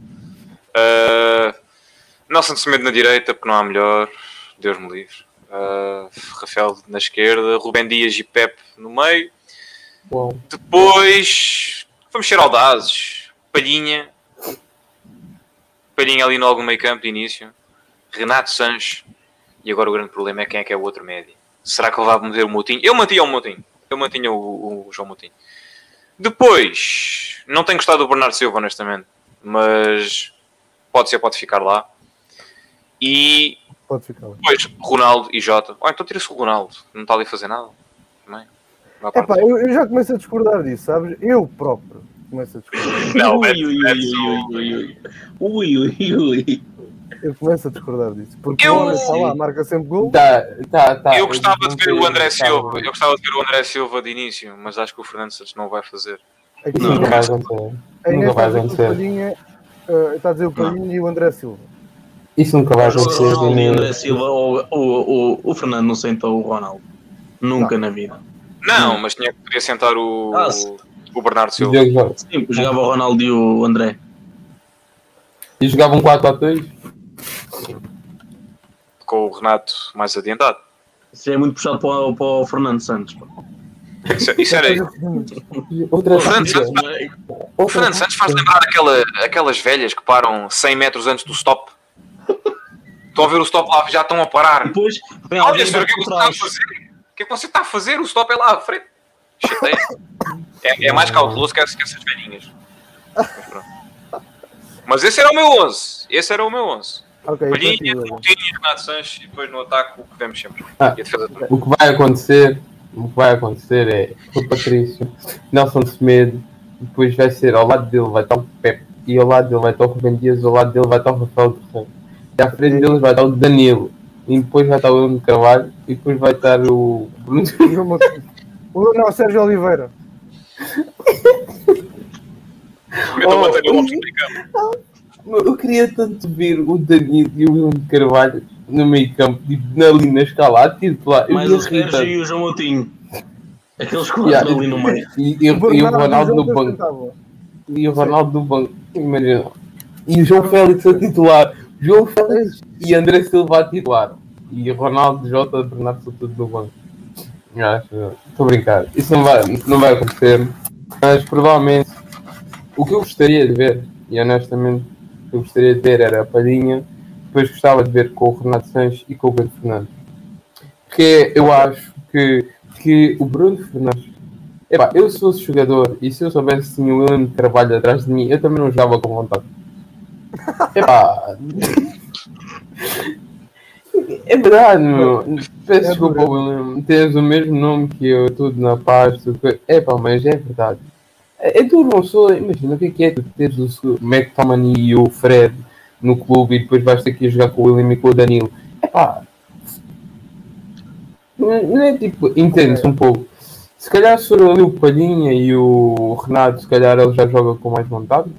Uh, Nelson Semedo na direita, porque não há melhor, Deus me livre. Uh, Rafael na esquerda, Rubem Dias e Pep no meio. Bom, Depois vamos ser audazes. Palhinha. Palhinha ali no algum meio campo de início. Renato Sanches. E agora o grande problema é quem é que é o outro médio. Será que ele vai meter o Moutinho? Eu mantinha o Moutinho. Eu mantinha o, o João Moutinho. Depois, não tenho gostado do Bernardo Silva, honestamente. Mas pode ser, pode ficar lá. E Pode ficar lá. depois, Ronaldo e Jota. Oh, então tira-se o Ronaldo. Não está ali a fazer nada. Também. Epá, eu, eu já começo a discordar disso, sabes? Eu próprio começo a discordar. Não, ui, é- ui, é ui, ui, ui, ui, ui, ui, ui. Eu começo a discordar disso. Porque Eu- o homem está lá, marca sempre gol. tá, tá, tá. Eu gostava de ver o André Tá, Silva. Eu gostava de ver o André Silva de início, mas acho que o Fernando Santos não vai fazer. Aqui, Nunca vai acontecer. Nunca está vai a dizer que o acontecer. Palhinha, eh, está a dizer o Palhinha e o André Silva. Isso nunca vai O acontecer. Ronaldo e nem- André Silva, ou, ou, ou, o Fernando não sentou o Ronaldo. Nunca na vida. Não, mas tinha que podia sentar o, Ah. O Bernardo Silva. Sim, jogava o Ronaldo e o André. E jogavam 4 a 2 Com o Renato mais adiantado. Isso é muito puxado para o, para o Fernando Santos. Isso, isso era isso. Outra O Fernando Santos, o Fernando Santos faz lembrar aquela, aquelas velhas que param 100 metros antes do stop. Estão a ver o stop lá, já estão a parar. Depois Olha, senhor, o que é que você está a fazer? O que é que você está a fazer? O stop é lá à frente. Chateia. É, é mais cauteloso que essas, que essas velhinhas. Mas, pronto. Mas esse era o meu 11. Esse era o meu 11. Ok, Palhinha, continua. Coutinho e Renato Sanches e depois no ataque o que vemos sempre. Ah. O que vai acontecer, o que vai acontecer é o Patrício, Nelson Semedo, depois vai ser ao lado dele vai estar o Pepe, e ao lado dele vai estar o Rubem Dias, ao lado dele vai estar o Rafael Torrão. E à frente deles vai estar o Danilo, e depois vai estar o Bruno Carvalho, e depois vai estar o Bruno. O- Não, Sérgio Oliveira. Eu Oh, o. Eu queria tanto ver o Danilo e o Bruno Carvalho no meio campo, tipo, ali na escala, a titular. Eu Mais ia o. Sérgio e o João Moutinho. Aqueles quatro Yeah, ali no meio. E, e, e o Bernardo Ronaldo no banco. E o Ronaldo no banco. Imagina. E o João Félix a titular. João Félix e André Silva a titular. E o Ronaldo, Jota, Bernardo são tudo no banco. Acho- Estou a brincar. Isso não vai, não vai acontecer. Mas provavelmente o que eu gostaria de ver, e honestamente o que eu gostaria de ver era a Palhinha, depois gostava de ver com o Renato Sanches e com o Bruno Fernandes. Porque eu acho que, que o Bruno Fernandes Epá, eu fosse jogador e se eu soubesse que tinha o William de Carvalho atrás de mim, eu também não jogava com vontade. Epá. É verdade, meu. Peço É desculpa. William. Tens o mesmo nome que eu, tudo na paz. Que- Epá, mas é verdade. É, é duro, uma pessoa. Imagina o que é que é tu teres o McTominay e o Fred no clube e depois vais ter que ir jogar com o William e com o Danilo. Epá. Não não é tipo. Entende-se um pouco. Se calhar se for ali o Palhinha e o Renato, se calhar ele já joga com mais vontade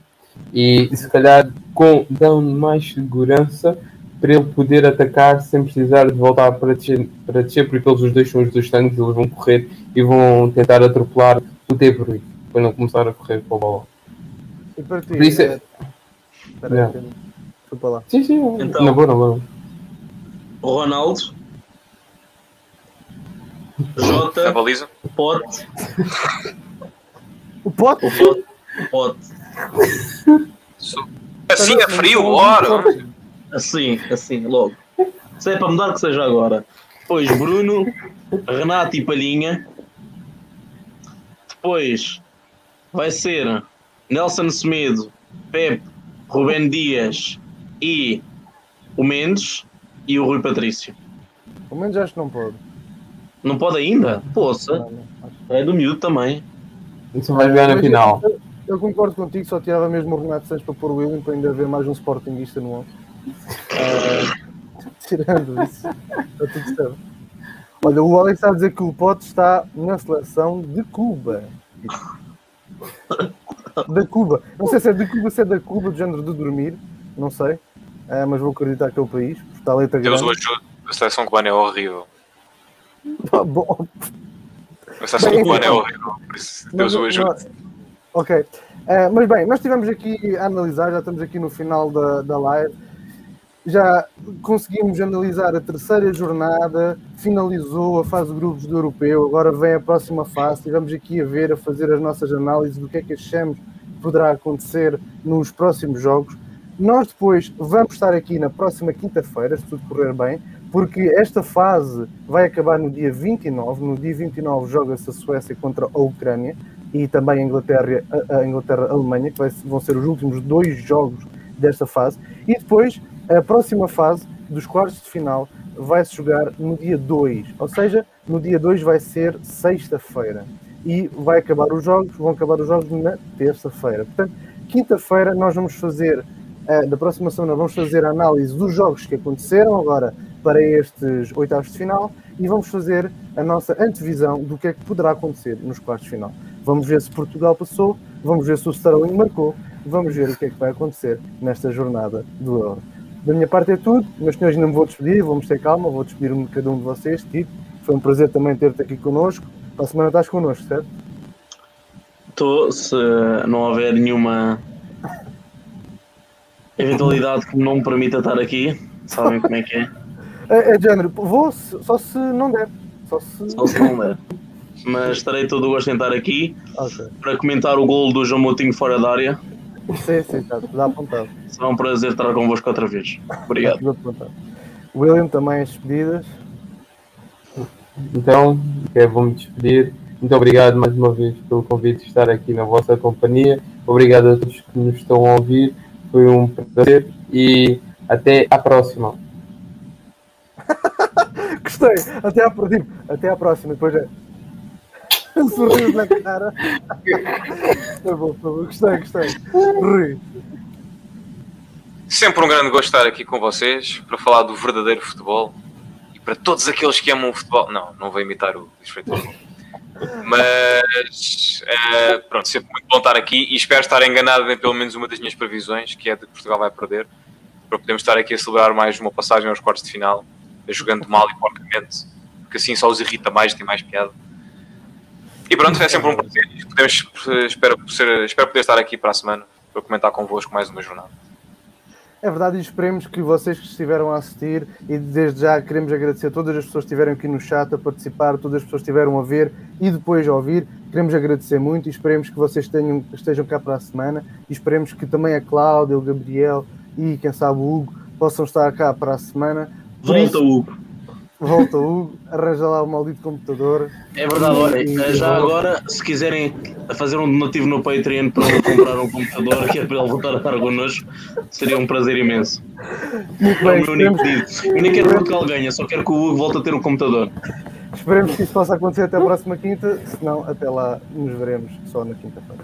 e se calhar com, dão mais segurança para ele poder atacar sem precisar de voltar para descer, para descer porque eles os dois são os dois tanques, eles vão correr e vão tentar atropelar o De Bruyne para não começar a correr para o balão. E para ti? Por isso é- espera aí. Pedro. Desculpa lá. Sim, sim, Então- na boa, na boa. O Ronaldo. Na Jota, baliza. Pote, O pote? o Pote, o Pote. Assim é frio, ora! Assim, assim, logo. Se é para mudar, que seja agora. Depois Bruno, Renato e Palhinha. Depois vai ser Nelson Semedo, Pepe, Rubén Dias e o Mendes e o Rui Patrício. Pelo menos acho que não pode. Não pode ainda? Poça, é do miúdo também. Isso vai jogar na final. Eu, eu concordo contigo, só tirava mesmo o Renato Santos para pôr o William para ainda haver mais um Sportingista no 11. Ah, tirando isso, está tudo certo. Olha, o Alex está a dizer que o Pote está na seleção de Cuba. Da Cuba. Não sei se é de Cuba, se é da Cuba, do género de dormir. Não sei. Ah, mas vou acreditar que é o país. Está a letra Deus o grande. ajude. A seleção cubana é horrível. Ah, Bom, A seleção Bem, cubana é então. horrível. Por isso, Deus o ajude. Ok. Eh, mas bem, nós estivemos aqui a analisar, já estamos aqui no final da, da live. Já conseguimos analisar a terceira jornada, finalizou a fase de grupos do europeu, agora vem a próxima fase. Estivemos aqui a ver, a fazer as nossas análises do que é que achamos que poderá acontecer nos próximos jogos. Nós depois vamos estar aqui na próxima quinta-feira, se tudo correr bem, porque esta fase vai acabar no dia 29. No dia 29 joga-se a Suécia contra a Ucrânia e também a Inglaterra, a, a Inglaterra Alemanha, que vão ser os últimos dois jogos desta fase. E depois a próxima fase dos quartos de final vai se jogar no dia 2, ou seja, no dia 2 vai ser sexta-feira. E vai acabar os jogos, vão acabar os jogos na terça-feira. Portanto, quinta-feira nós vamos fazer, eh, da próxima semana, vamos fazer a análise dos jogos que aconteceram agora para estes oitavos de final e vamos fazer a nossa antevisão do que é que poderá acontecer nos quartos de final. Vamos ver se Portugal passou, vamos ver se o Sterling marcou, vamos ver o que é que vai acontecer nesta jornada do Euro. Da minha parte é tudo, meus senhores, ainda me vou despedir, vamos ter calma, vou despedir-me de cada um de vocês. Tito, foi um prazer também ter-te aqui connosco. Para a semana estás connosco, certo? Estou, se não houver nenhuma eventualidade que não me permita estar aqui, sabem como é que é? É, é género, vou só se não der. Só se. Só se não der. Mas estarei todo o gosto em estar aqui Ok. para comentar o gol do João Moutinho fora da área. Sim, sim, está tudo apontado. Será um prazer estar convosco outra vez. Obrigado. Tudo apontado. William, também as despedidas. Então, é, vou-me despedir. Muito obrigado mais uma vez pelo convite de estar aqui na vossa companhia. Obrigado a todos que nos estão a ouvir. Foi um prazer e até à próxima. Gostei. Até à, tipo, até à próxima. Depois é. Um sorriso na cara. Foi bom, foi bom. Gostei, gostei. Rui. Sempre um grande gosto estar aqui com vocês para falar do verdadeiro futebol e para todos aqueles que amam o futebol. Não, não vou imitar o Luís. Mas eh, pronto, sempre muito bom estar aqui e espero estar enganado em pelo menos uma das minhas previsões, que é de que Portugal vai perder, para podermos estar aqui a celebrar mais uma passagem aos quartos de final, jogando mal e porcamente, porque assim só os irrita mais e tem mais piada. E pronto, é sempre um prazer. Podemos, espero, ser- espero poder estar aqui para a semana para comentar convosco mais uma jornada. É verdade, e esperemos que vocês que estiveram a assistir, e desde já queremos agradecer a todas as pessoas que estiveram aqui no chat a participar, todas as pessoas que estiveram a ver e depois a ouvir, queremos agradecer muito e esperemos que vocês tenham, estejam cá para a semana e esperemos que também a Cláudia, o Gabriel e quem sabe o Hugo possam estar cá para a semana. Por Volta, isso, Hugo. Volta o Hugo, arranja lá o maldito computador. É verdade, olha, já agora, se quiserem fazer um donativo no Patreon para ele comprar um computador, que é para ele voltar a estar connosco, seria um prazer imenso. Muito É o meu único pedido. Eu nem quero que Portugal ganhe, só quero que o Hugo volte a ter um computador. esperemos que isso possa acontecer até a próxima quinta, se não, até lá nos veremos só na quinta-feira.